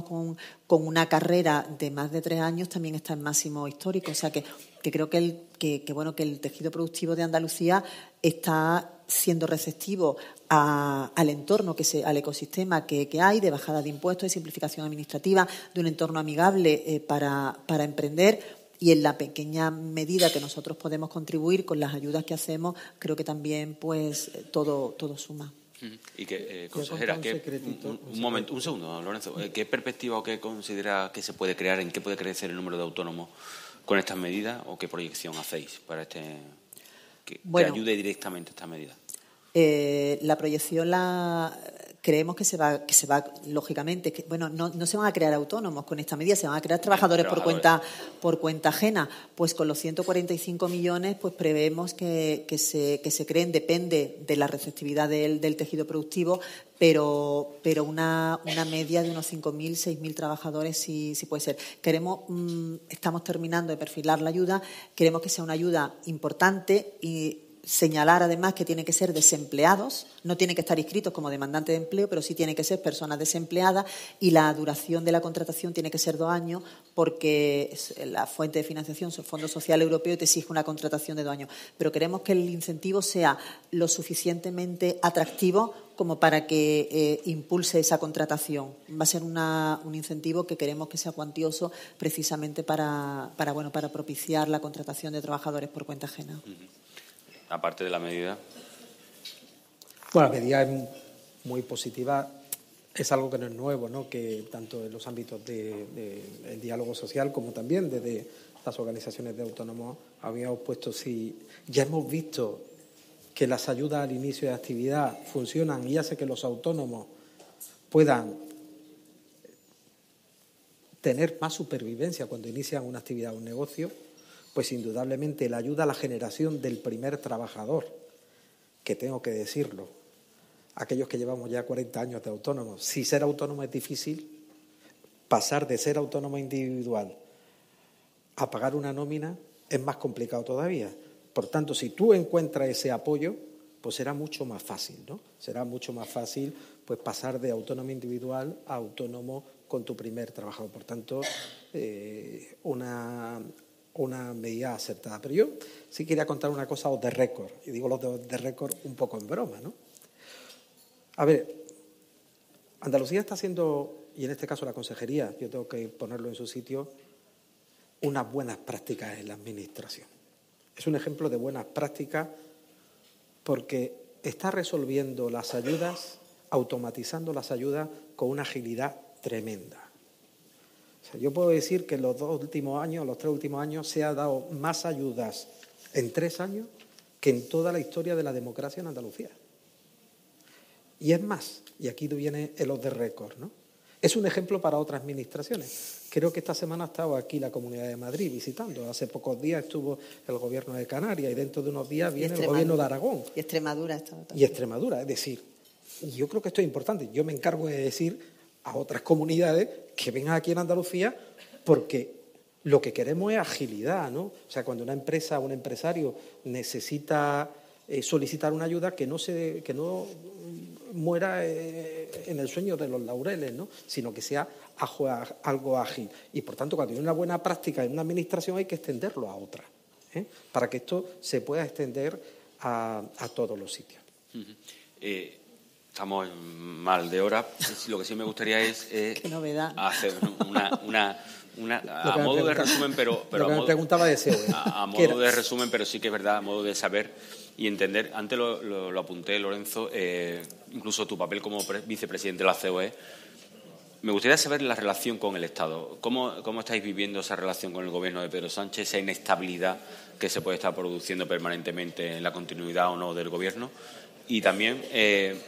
con, con, una carrera de más de tres años también está en máximo histórico. O sea que, creo que el, que, bueno, que el tejido productivo de Andalucía está siendo receptivo al entorno, que se, al ecosistema que, hay de bajada de impuestos, de simplificación administrativa, de un entorno amigable eh, para, para emprender y en la pequeña medida que nosotros podemos contribuir con las ayudas que hacemos, creo que también pues todo, todo suma. Y que, eh, consejera, un, momento, un segundo, Lorenzo, eh, ¿qué perspectiva o qué considera que se puede crear, en qué puede crecer el número de autónomos con estas medidas o qué proyección hacéis para este que, ayude directamente esta medida? Eh, la proyección la creemos que se va, que se va lógicamente, que, bueno, no, no, se van a crear autónomos con esta medida, se van a crear trabajadores, por cuenta por cuenta ajena. Pues con los 145 millones, pues prevemos que, que, se, que se creen, depende de la receptividad del, del tejido productivo, pero, pero una, una media de unos 5.000, 6.000 trabajadores sí, sí puede ser. Queremos, mm, estamos terminando de perfilar la ayuda, queremos que sea una ayuda importante y señalar además que tienen que ser desempleados, no tienen que estar inscritos como demandantes de empleo, pero sí tienen que ser personas desempleadas y la duración de la contratación tiene que ser dos años porque la fuente de financiación es el Fondo Social Europeo y te exige una contratación de dos años. Pero queremos que el incentivo sea lo suficientemente atractivo como para que eh, impulse esa contratación. Va a ser un incentivo que queremos que sea cuantioso precisamente para, bueno, para propiciar la contratación de trabajadores por cuenta ajena aparte de la medida? Bueno, la medida es muy positiva. Es algo que no es nuevo, ¿no? que tanto en los ámbitos del diálogo social como también desde las organizaciones de autónomos habíamos puesto, si ya hemos visto que las ayudas al inicio de actividad funcionan y hace que los autónomos puedan tener más supervivencia cuando inician una actividad o un negocio, pues indudablemente la ayuda a la generación del primer trabajador, que tengo que decirlo, aquellos que llevamos ya 40 años de autónomos, si ser autónomo es difícil, pasar de ser autónomo individual a pagar una nómina es más complicado todavía. Por tanto, si tú encuentras ese apoyo, pues será mucho más fácil, ¿no? Será mucho más fácil pues pasar de autónomo individual a autónomo con tu primer trabajo. Por tanto, eh, una una medida acertada. Pero yo sí quería contar una cosa de récord, y digo los de récord un poco en broma, ¿no? A ver, Andalucía está haciendo, y en este caso la consejería, yo tengo que ponerlo en su sitio, unas buenas prácticas en la administración. Es un ejemplo de buenas prácticas porque está resolviendo las ayudas, automatizando las ayudas con una agilidad tremenda yo puedo decir que en los dos últimos años, los tres últimos años, se ha dado más ayudas en tres años que en toda la historia de la democracia en Andalucía. Y es más, y aquí viene el de récord, ¿no? Es un ejemplo para otras administraciones. Creo que esta semana ha estado aquí la Comunidad de Madrid visitando. Hace pocos días estuvo el Gobierno de Canarias y dentro de unos días viene el Gobierno de Aragón. Y Extremadura Y Extremadura, es decir, yo creo que esto es importante. Yo me encargo de decir a otras comunidades que vengan aquí en Andalucía porque Lo que queremos es agilidad, ¿no? O sea, cuando una empresa o un empresario necesita eh, solicitar una ayuda, que no, se, que no muera eh, en el sueño de los laureles, ¿no? sino que sea algo ágil. Y, por tanto, cuando hay una buena práctica en una administración hay que extenderlo a otra, ¿eh? para que esto se pueda extender a, todos los sitios. Estamos mal de hora. Lo que sí me gustaría es [laughs] hacer una a modo de resumen, pero, pero a, modo, preguntaba de a, modo de resumen, pero sí que es verdad, a modo de saber y entender. Antes lo, apunté, Lorenzo, eh, incluso tu papel como vicepresidente de la COE. Me gustaría saber la relación con el Estado. ¿Cómo, ¿Cómo, estáis viviendo esa relación con el Gobierno de Pedro Sánchez, esa inestabilidad que se puede estar produciendo permanentemente en la continuidad o no del Gobierno? Y también eh,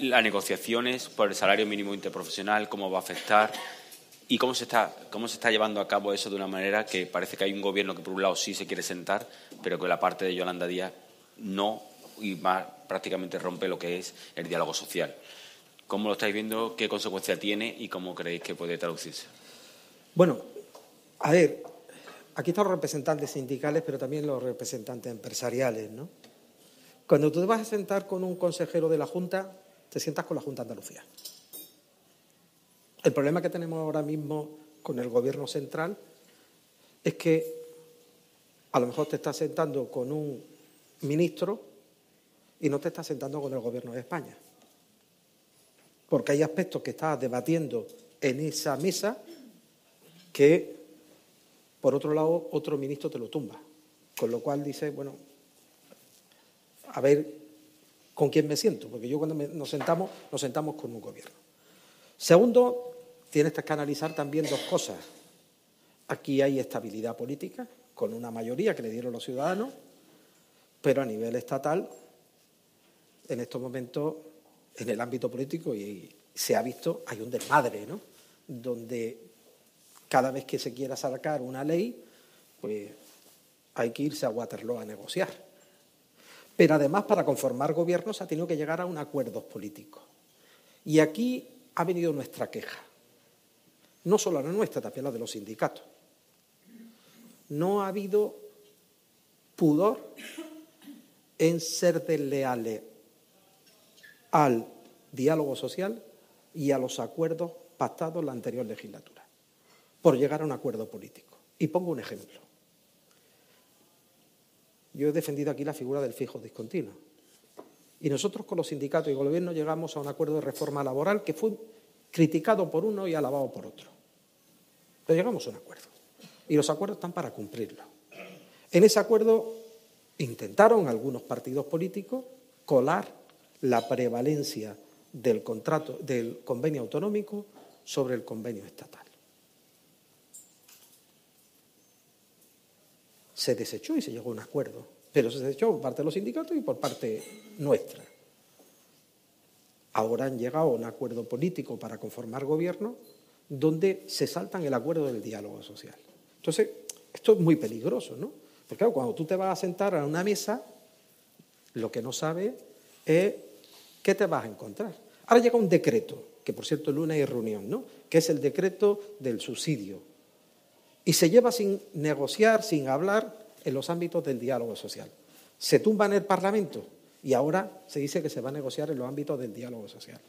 las negociaciones por el salario mínimo interprofesional, cómo va a afectar ¿Y cómo se, está, cómo se está llevando a cabo eso de una manera que parece que hay un gobierno que por un lado sí se quiere sentar, pero que la parte de Yolanda Díaz no y más prácticamente rompe lo que es el diálogo social? ¿Cómo lo estáis viendo? ¿Qué consecuencia tiene y cómo creéis que puede traducirse? Bueno, a ver, aquí están los representantes sindicales, pero también los representantes empresariales, ¿no? Cuando tú te vas a sentar con un consejero de la Junta, te sientas con la Junta de Andalucía. El problema que tenemos ahora mismo con el Gobierno central es que a lo mejor te estás sentando con un ministro y no te estás sentando con el Gobierno de España. Porque hay aspectos que estás debatiendo en esa mesa que, por otro lado, otro ministro te lo tumba. Con lo cual dice, bueno, a ver con quién me siento, porque yo cuando nos sentamos, nos sentamos con un gobierno. Segundo, tienes que analizar también dos cosas. Aquí hay estabilidad política, con una mayoría que le dieron los ciudadanos, pero a nivel estatal, en estos momentos, en el ámbito político, y se ha visto, hay un desmadre, ¿no? Donde cada vez que se quiera sacar una ley, pues hay que irse a Waterloo a negociar. Pero además, para conformar gobiernos, ha tenido que llegar a un acuerdo político. Y aquí ha venido nuestra queja no solo la nuestra, también la de los sindicatos. No ha habido pudor en ser desleales al diálogo social y a los acuerdos pactados en la anterior legislatura, por llegar a un acuerdo político. Y pongo un ejemplo. Yo he defendido aquí la figura del fijo discontinuo. Y nosotros con los sindicatos y el gobierno llegamos a un acuerdo de reforma laboral que fue criticado por uno y alabado por otro. Pero llegamos a un acuerdo. Y los acuerdos están para cumplirlo. En ese acuerdo intentaron algunos partidos políticos colar la prevalencia del contrato del convenio autonómico sobre el convenio estatal. Se desechó y se llegó a un acuerdo, pero se desechó por parte de los sindicatos y por parte nuestra. Ahora han llegado a un acuerdo político para conformar gobierno donde se saltan el acuerdo del diálogo social. Entonces, esto es muy peligroso, ¿no? Porque claro, cuando tú te vas a sentar a una mesa, lo que no sabes es qué te vas a encontrar. Ahora llega un decreto, que por cierto el lunes hay reunión, ¿no? Que es el decreto del subsidio. Y se lleva sin negociar, sin hablar en los ámbitos del diálogo social. Se tumba en el Parlamento y ahora se dice que se va a negociar en los ámbitos del diálogo social.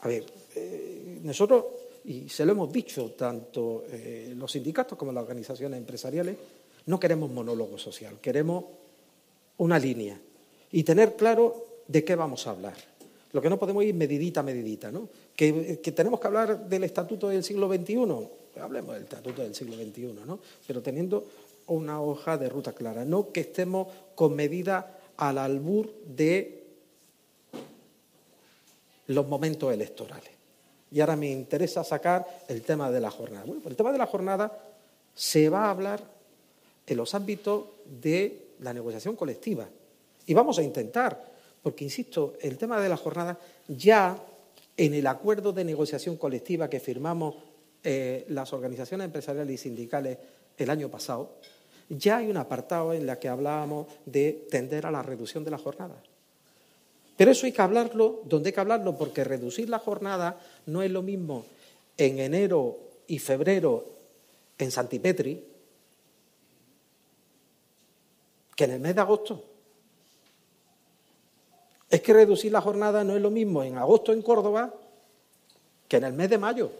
A ver, eh, nosotros, y se lo hemos dicho tanto eh, los sindicatos como las organizaciones empresariales, no queremos monólogo social, queremos una línea y tener claro de qué vamos a hablar. Lo que no podemos ir medidita, medidita, ¿no? Que, tenemos que hablar del estatuto del siglo XXI, hablemos del estatuto del siglo XXI, ¿no? Pero teniendo una hoja de ruta clara, no que estemos con medida al albur de los momentos electorales. Y ahora me interesa sacar el tema de la jornada. Bueno, pues el tema de la jornada se va a hablar en los ámbitos de la negociación colectiva. Y vamos a intentar, porque, insisto, el tema de la jornada ya en el acuerdo de negociación colectiva que firmamos eh, las organizaciones empresariales y sindicales el año pasado, ya hay un apartado en el que hablábamos de tender a la reducción de la jornada. Pero eso hay que hablarlo donde hay que hablarlo, porque reducir la jornada no es lo mismo en enero y febrero en Santipetri que en el mes de agosto. Es que reducir la jornada no es lo mismo en agosto en Córdoba que en el mes de mayo.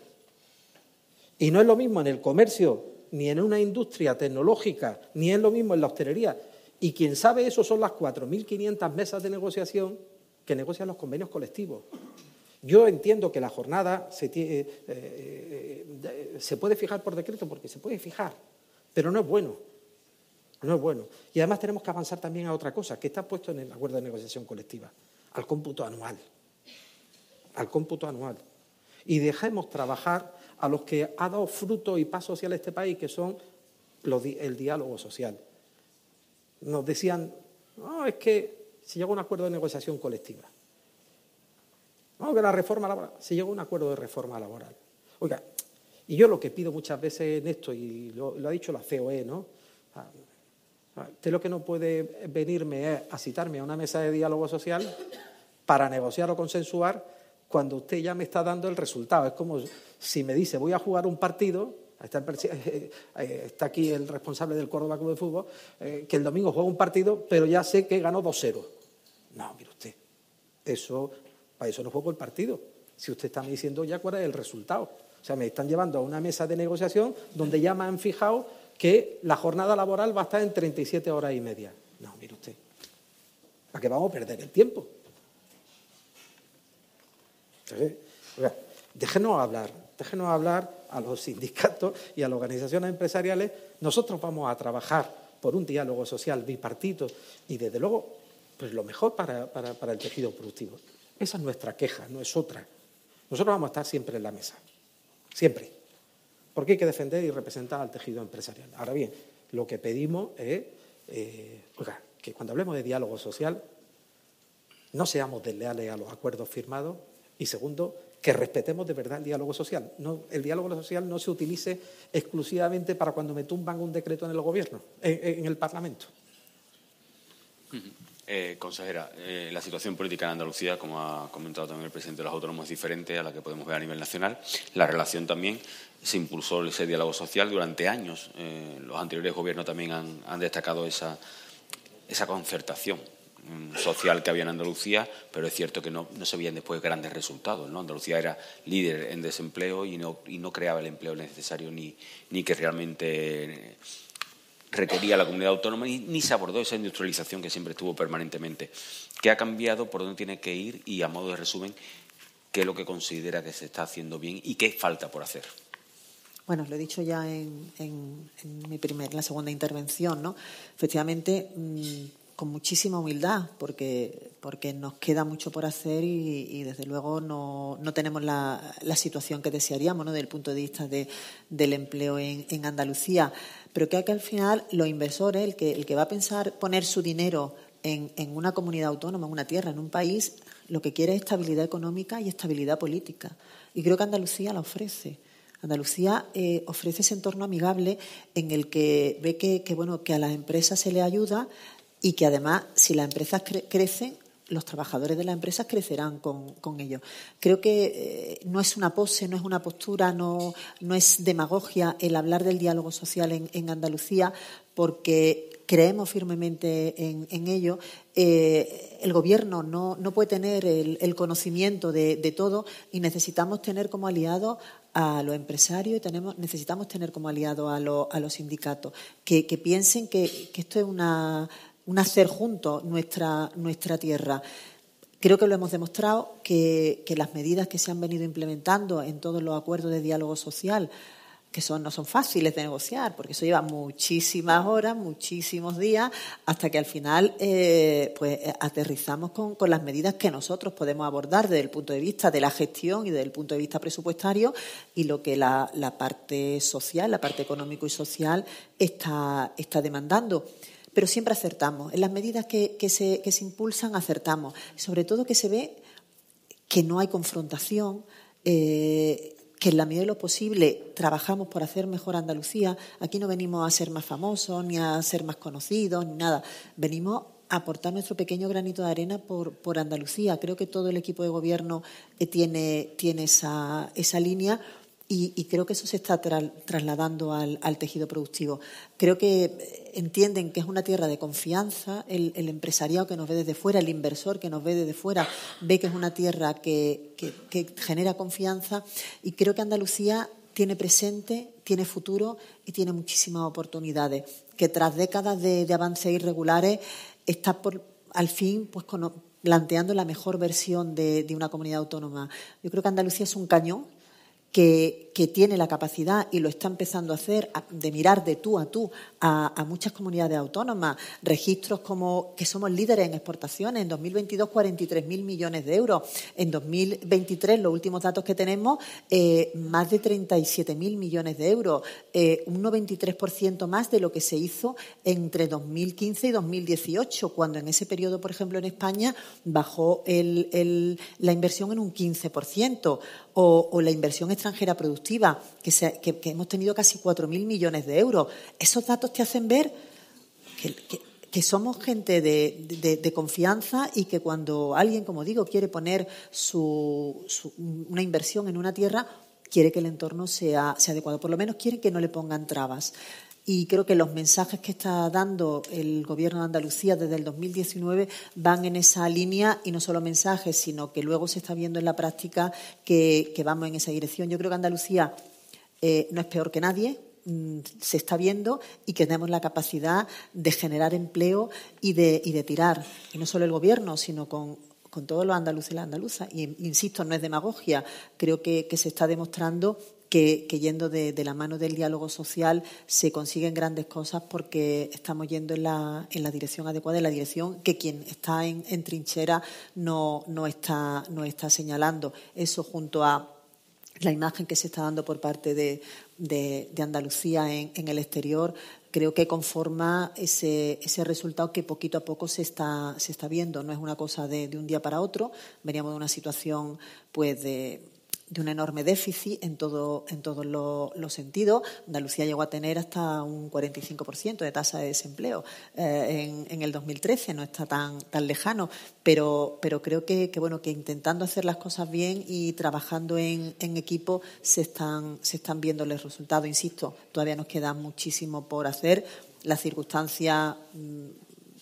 Y no es lo mismo en el comercio, ni en una industria tecnológica, ni es lo mismo en la hostelería. Y quien sabe eso son las 4.500 mesas de negociación que negocian los convenios colectivos. Yo entiendo que la jornada se, eh, eh, se puede fijar por decreto, porque se puede fijar, pero no es bueno. No es bueno. Y además tenemos que avanzar también a otra cosa, que está puesto en el acuerdo de negociación colectiva, al cómputo anual. Al cómputo anual. Y dejemos trabajar a los que ha dado fruto y paz social este país, que son el diálogo social. Nos decían, no, es que se llegó a un acuerdo de negociación colectiva. No, que la reforma laboral, se llegó a un acuerdo de reforma laboral. Oiga, y yo lo que pido muchas veces en esto, y lo, ha dicho la COE, ¿no? Ah, ah, usted lo que no puede venirme es a citarme a una mesa de diálogo social para negociar o consensuar cuando usted ya me está dando el resultado. Es como si me dice voy a jugar un partido, está, [laughs] eh, eh, aquí el responsable del Córdoba Club de Fútbol, eh, que el domingo juega un partido, pero ya sé que ganó 2-0. No, mire usted, eso, para eso no juego el partido. Si usted está me diciendo ya cuál es el resultado. O sea, me están llevando a una mesa de negociación donde ya me han fijado que la jornada laboral va a estar en 37 horas y media. No, mire usted, ¿para qué vamos a perder el tiempo? Déjenos hablar, déjenos hablar a los sindicatos y a las organizaciones empresariales. Nosotros vamos a trabajar por un diálogo social bipartito y, desde luego, pues lo mejor para, para el tejido productivo. Esa es nuestra queja, no es otra. Nosotros vamos a estar siempre en la mesa, siempre, porque hay que defender y representar al tejido empresarial. Ahora bien, lo que pedimos es, eh, que cuando hablemos de diálogo social, no seamos desleales a los acuerdos firmados y segundo, que respetemos de verdad el diálogo social. No, el diálogo social no se utilice exclusivamente para cuando me tumban un decreto en el gobierno, en, el Parlamento. Eh, consejera, eh, la situación política en Andalucía, como ha comentado también el presidente de los autónomos, es diferente a la que podemos ver a nivel nacional. La relación también se impulsó ese diálogo social durante años. Eh, los anteriores gobiernos también han, destacado esa, concertación social que había en Andalucía, pero es cierto que no, se veían después grandes resultados. ¿no? Andalucía era líder en desempleo y no, y no creaba el empleo necesario ni, ni que realmente requería la comunidad autónoma, ni, ni, se abordó esa industrialización que siempre estuvo permanentemente. ¿Qué ha cambiado? ¿Por dónde tiene que ir? Y a modo de resumen, ¿qué es lo que considera que se está haciendo bien y qué falta por hacer? Bueno, lo he dicho ya en, en, mi primer, la segunda intervención, ¿no? Efectivamente, mm, con muchísima humildad, porque, porque nos queda mucho por hacer y, desde luego no, no tenemos la, la, situación que desearíamos ¿no? desde el punto de vista de, del empleo en, en, Andalucía. Pero creo que al final los inversores, el que, el que va a pensar poner su dinero en, en una comunidad autónoma, en una tierra, en un país, lo que quiere es estabilidad económica y estabilidad política. Y creo que Andalucía la ofrece. Andalucía eh, ofrece ese entorno amigable en el que ve que, que, bueno, que a las empresas se le ayuda, y que además, si las empresas crecen, los trabajadores de las empresas crecerán con, con ello. Creo que eh, no es una pose, no es una postura, no, no es demagogia el hablar del diálogo social en, Andalucía, porque creemos firmemente en, ello. Eh, el Gobierno no, no, puede tener el, conocimiento de, todo y necesitamos tener como aliados a los empresarios y tenemos, necesitamos tener como aliados a, a los sindicatos, que, piensen que esto es una un hacer juntos nuestra, nuestra tierra. Creo que lo hemos demostrado que, las medidas que se han venido implementando en todos los acuerdos de diálogo social, que son, no son fáciles de negociar, porque eso lleva muchísimas horas, muchísimos días, hasta que al final eh, pues, aterrizamos con, las medidas que nosotros podemos abordar desde el punto de vista de la gestión y desde el punto de vista presupuestario y lo que la, la parte social, la parte económico y social está, está demandando pero siempre acertamos. En las medidas que, se, impulsan, acertamos. Sobre todo que se ve que no hay confrontación, eh, que en la medida de lo posible trabajamos por hacer mejor Andalucía. Aquí no venimos a ser más famosos, ni a ser más conocidos, ni nada. Venimos a aportar nuestro pequeño granito de arena por, por Andalucía. Creo que todo el equipo de gobierno eh, tiene, tiene esa, esa línea y, creo que eso se está trasladando al, tejido productivo. Creo que entienden que es una tierra de confianza, el, empresariado que nos ve desde fuera, el inversor que nos ve desde fuera, ve que es una tierra que, genera confianza y creo que Andalucía tiene presente, tiene futuro y tiene muchísimas oportunidades, que tras décadas de, avances irregulares está por, al fin pues, planteando la mejor versión de, una comunidad autónoma. Yo creo que Andalucía es un cañón que, tiene la capacidad y lo está empezando a hacer de mirar de tú a tú a, muchas comunidades autónomas, registros como que somos líderes en exportaciones, en 2022 43.000 millones de euros, en 2023 los últimos datos que tenemos eh, más de 37.000 millones de euros, eh, un 93% más de lo que se hizo entre 2015 y 2018, cuando en ese periodo, por ejemplo, en España bajó la inversión en un 15% o, la inversión extranjera productiva, que, hemos tenido casi 4.000 millones de euros. Esos datos te hacen ver que, somos gente de, confianza y que cuando alguien, como digo, quiere poner una inversión en una tierra, quiere que el entorno sea, sea adecuado. Por lo menos quiere que no le pongan trabas. Y creo que los mensajes que está dando el Gobierno de Andalucía desde el 2019 van en esa línea y no solo mensajes, sino que luego se está viendo en la práctica que, vamos en esa dirección. Yo creo que Andalucía eh, no es peor que nadie, mm, se está viendo y que tenemos la capacidad de generar empleo y de, y de tirar, y no solo el Gobierno, sino con con todos los andaluces y las andaluzas. Y insisto, no es demagogia, creo que, que se está demostrando que, yendo de, la mano del diálogo social se consiguen grandes cosas porque estamos yendo en la, en la dirección adecuada, en la dirección que quien está en, trinchera no, no, está, no está señalando. Eso junto a la imagen que se está dando por parte de, de, Andalucía en, en, el exterior, creo que conforma ese, ese, resultado que poquito a poco se está, se está viendo. No es una cosa de, de un día para otro. Veníamos de una situación pues de de un enorme déficit en, todo, en todos los, sentidos. Andalucía llegó a tener hasta un 45% de tasa de desempleo eh, en, el 2013, no está tan, tan lejano, pero, pero creo que, bueno, que intentando hacer las cosas bien y trabajando en, equipo se están, se están viendo los resultados. Insisto, todavía nos queda muchísimo por hacer. Las circunstancias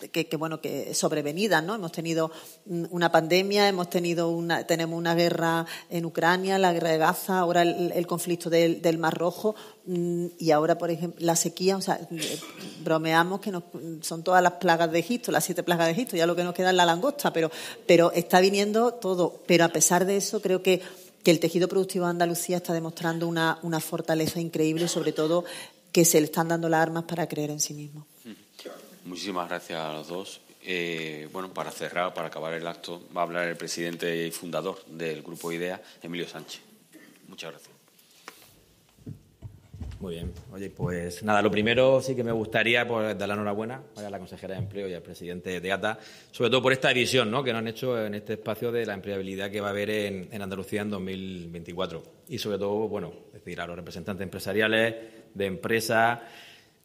mm, que, bueno que sobrevenidas no hemos tenido una pandemia hemos tenido una tenemos una guerra en Ucrania la guerra de Gaza ahora el, conflicto del, Mar Rojo mm, y ahora por ejemplo la sequía o sea bromeamos que son todas las plagas de Egipto las siete plagas de Egipto ya lo que nos queda es la langosta pero pero está viniendo todo pero a pesar de eso creo que que el tejido productivo de Andalucía está demostrando una, una fortaleza increíble, sobre todo que se le están dando las armas para creer en sí mismo. Muchísimas gracias a los dos. Eh, bueno, para cerrar, para acabar el acto, va a hablar el presidente y fundador del Grupo IDEA, Emilio Sánchez. Muchas gracias. Muy bien. Oye, pues nada, lo primero sí que me gustaría pues, dar la enhorabuena a la consejera de Empleo y al presidente de ATA, sobre todo por esta visión ¿no? que nos han hecho en este espacio de la empleabilidad que va a haber en, en Andalucía en 2024. Y sobre todo, bueno, decir, a los representantes empresariales, de empresas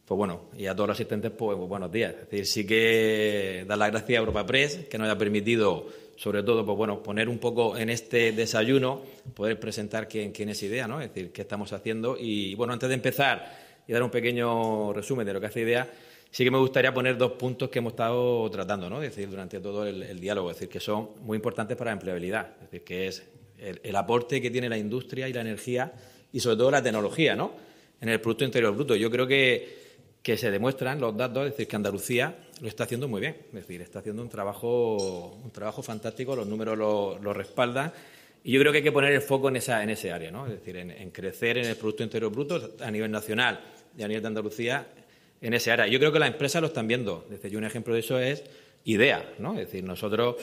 pues bueno, y a todos los asistentes, pues, pues, buenos días. Es decir, sí que dar las gracias a Europa Press, que nos haya permitido, sobre todo, pues bueno, poner un poco en este desayuno, poder presentar quién, quién es IDEA, ¿no? Es decir, qué estamos haciendo. Y bueno, antes de empezar y dar un pequeño resumen de lo que hace IDEA, sí que me gustaría poner dos puntos que hemos estado tratando, ¿no? Es decir, durante todo el, diálogo, es decir, que son muy importantes para la empleabilidad. Es decir, que es el, el aporte que tiene la industria y la energía y sobre todo la tecnología, ¿no? En el Producto Interior Bruto. Yo creo que que se demuestran los datos, es decir, que Andalucía lo está haciendo muy bien, es decir, está haciendo un trabajo, un trabajo fantástico, los números lo, respaldan. Y yo creo que hay que poner el foco en, esa, en ese área, ¿no? es decir, en, crecer en el Producto Interior Bruto a nivel nacional y a nivel de Andalucía en ese área. Yo creo que las empresas lo están viendo. Es decir, un ejemplo de eso es IDEA. ¿no? Es decir, nosotros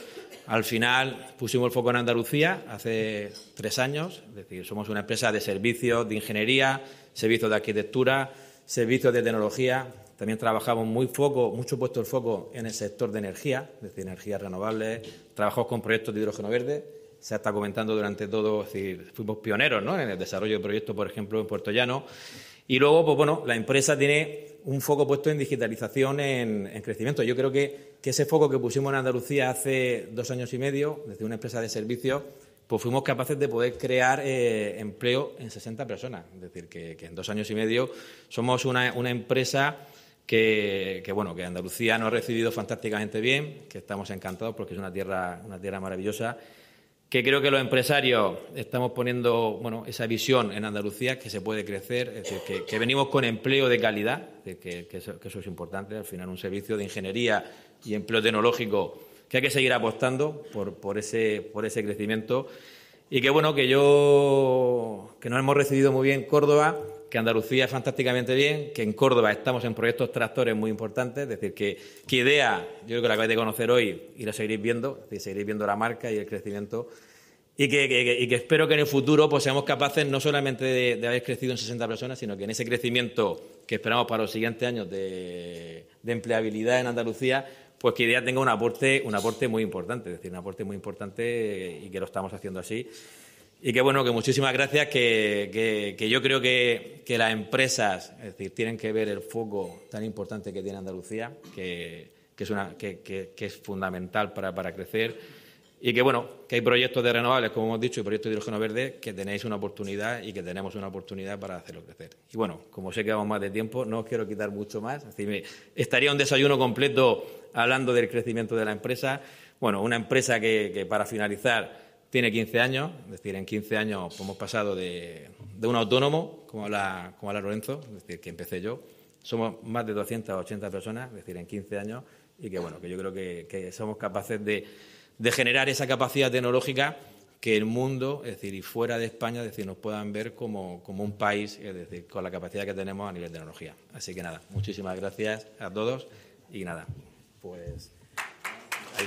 al final pusimos el foco en Andalucía hace tres años. Es decir, somos una empresa de servicios, de ingeniería, servicios de arquitectura, servicios de tecnología. También trabajamos muy foco, mucho puesto el foco en el sector de energía, es decir, energías renovables. Trabajamos con proyectos de hidrógeno verde. Se está comentando durante todo, es decir, fuimos pioneros ¿no? en el desarrollo de proyectos, por ejemplo, en Puerto Llano. Y luego, pues bueno, la empresa tiene un foco puesto en digitalización, en, en crecimiento. Yo creo que, que, ese foco que pusimos en Andalucía hace dos años y medio, desde una empresa de servicios, pues fuimos capaces de poder crear eh, empleo en 60 personas. Es decir, que, en dos años y medio somos una, empresa que, bueno, que Andalucía nos ha recibido fantásticamente bien, que estamos encantados porque es una tierra, una tierra maravillosa, que creo que los empresarios estamos poniendo bueno, esa visión en Andalucía, que se puede crecer, es decir, que, venimos con empleo de calidad, que, eso, que eso es importante, al final un servicio de ingeniería y empleo tecnológico que hay que seguir apostando por, por, ese, por ese crecimiento. Y que bueno, que yo, que nos hemos recibido muy bien Córdoba, que Andalucía fantásticamente bien, que en Córdoba estamos en proyectos tractores muy importantes, es decir, que, que IDEA, yo creo que la acabáis de conocer hoy y la seguiréis viendo, es decir, seguiréis viendo la marca y el crecimiento. Y que, y que, espero que en el futuro pues, seamos capaces no solamente de, de, haber crecido en 60 personas, sino que en ese crecimiento que esperamos para los siguientes años de, de empleabilidad en Andalucía, pues que IDEA tenga un aporte, un aporte muy importante, es decir, un aporte muy importante y que lo estamos haciendo así. Y que bueno, que muchísimas gracias, que, yo creo que, las empresas, es decir, tienen que ver el foco tan importante que tiene Andalucía, que, es, una, que, es fundamental para, para crecer y que bueno, que hay proyectos de renovables, como hemos dicho, y proyectos de hidrógeno verde, que tenéis una oportunidad y que tenemos una oportunidad para hacerlo crecer. Y bueno, como sé que vamos más de tiempo, no os quiero quitar mucho más. estaría un desayuno completo hablando del crecimiento de la empresa. Bueno, una empresa que, para finalizar tiene 15 años, es decir, en 15 años hemos pasado de, un autónomo, como habla, como Lorenzo, es decir, que empecé yo. Somos más de 280 personas, es decir, en 15 años, y que bueno, que yo creo que somos capaces de de generar esa capacidad tecnológica que el mundo, es decir, y fuera de España, es decir, nos puedan ver como, un país, es decir, con la capacidad que tenemos a nivel de tecnología. Así que nada, muchísimas gracias a todos y nada, pues ahí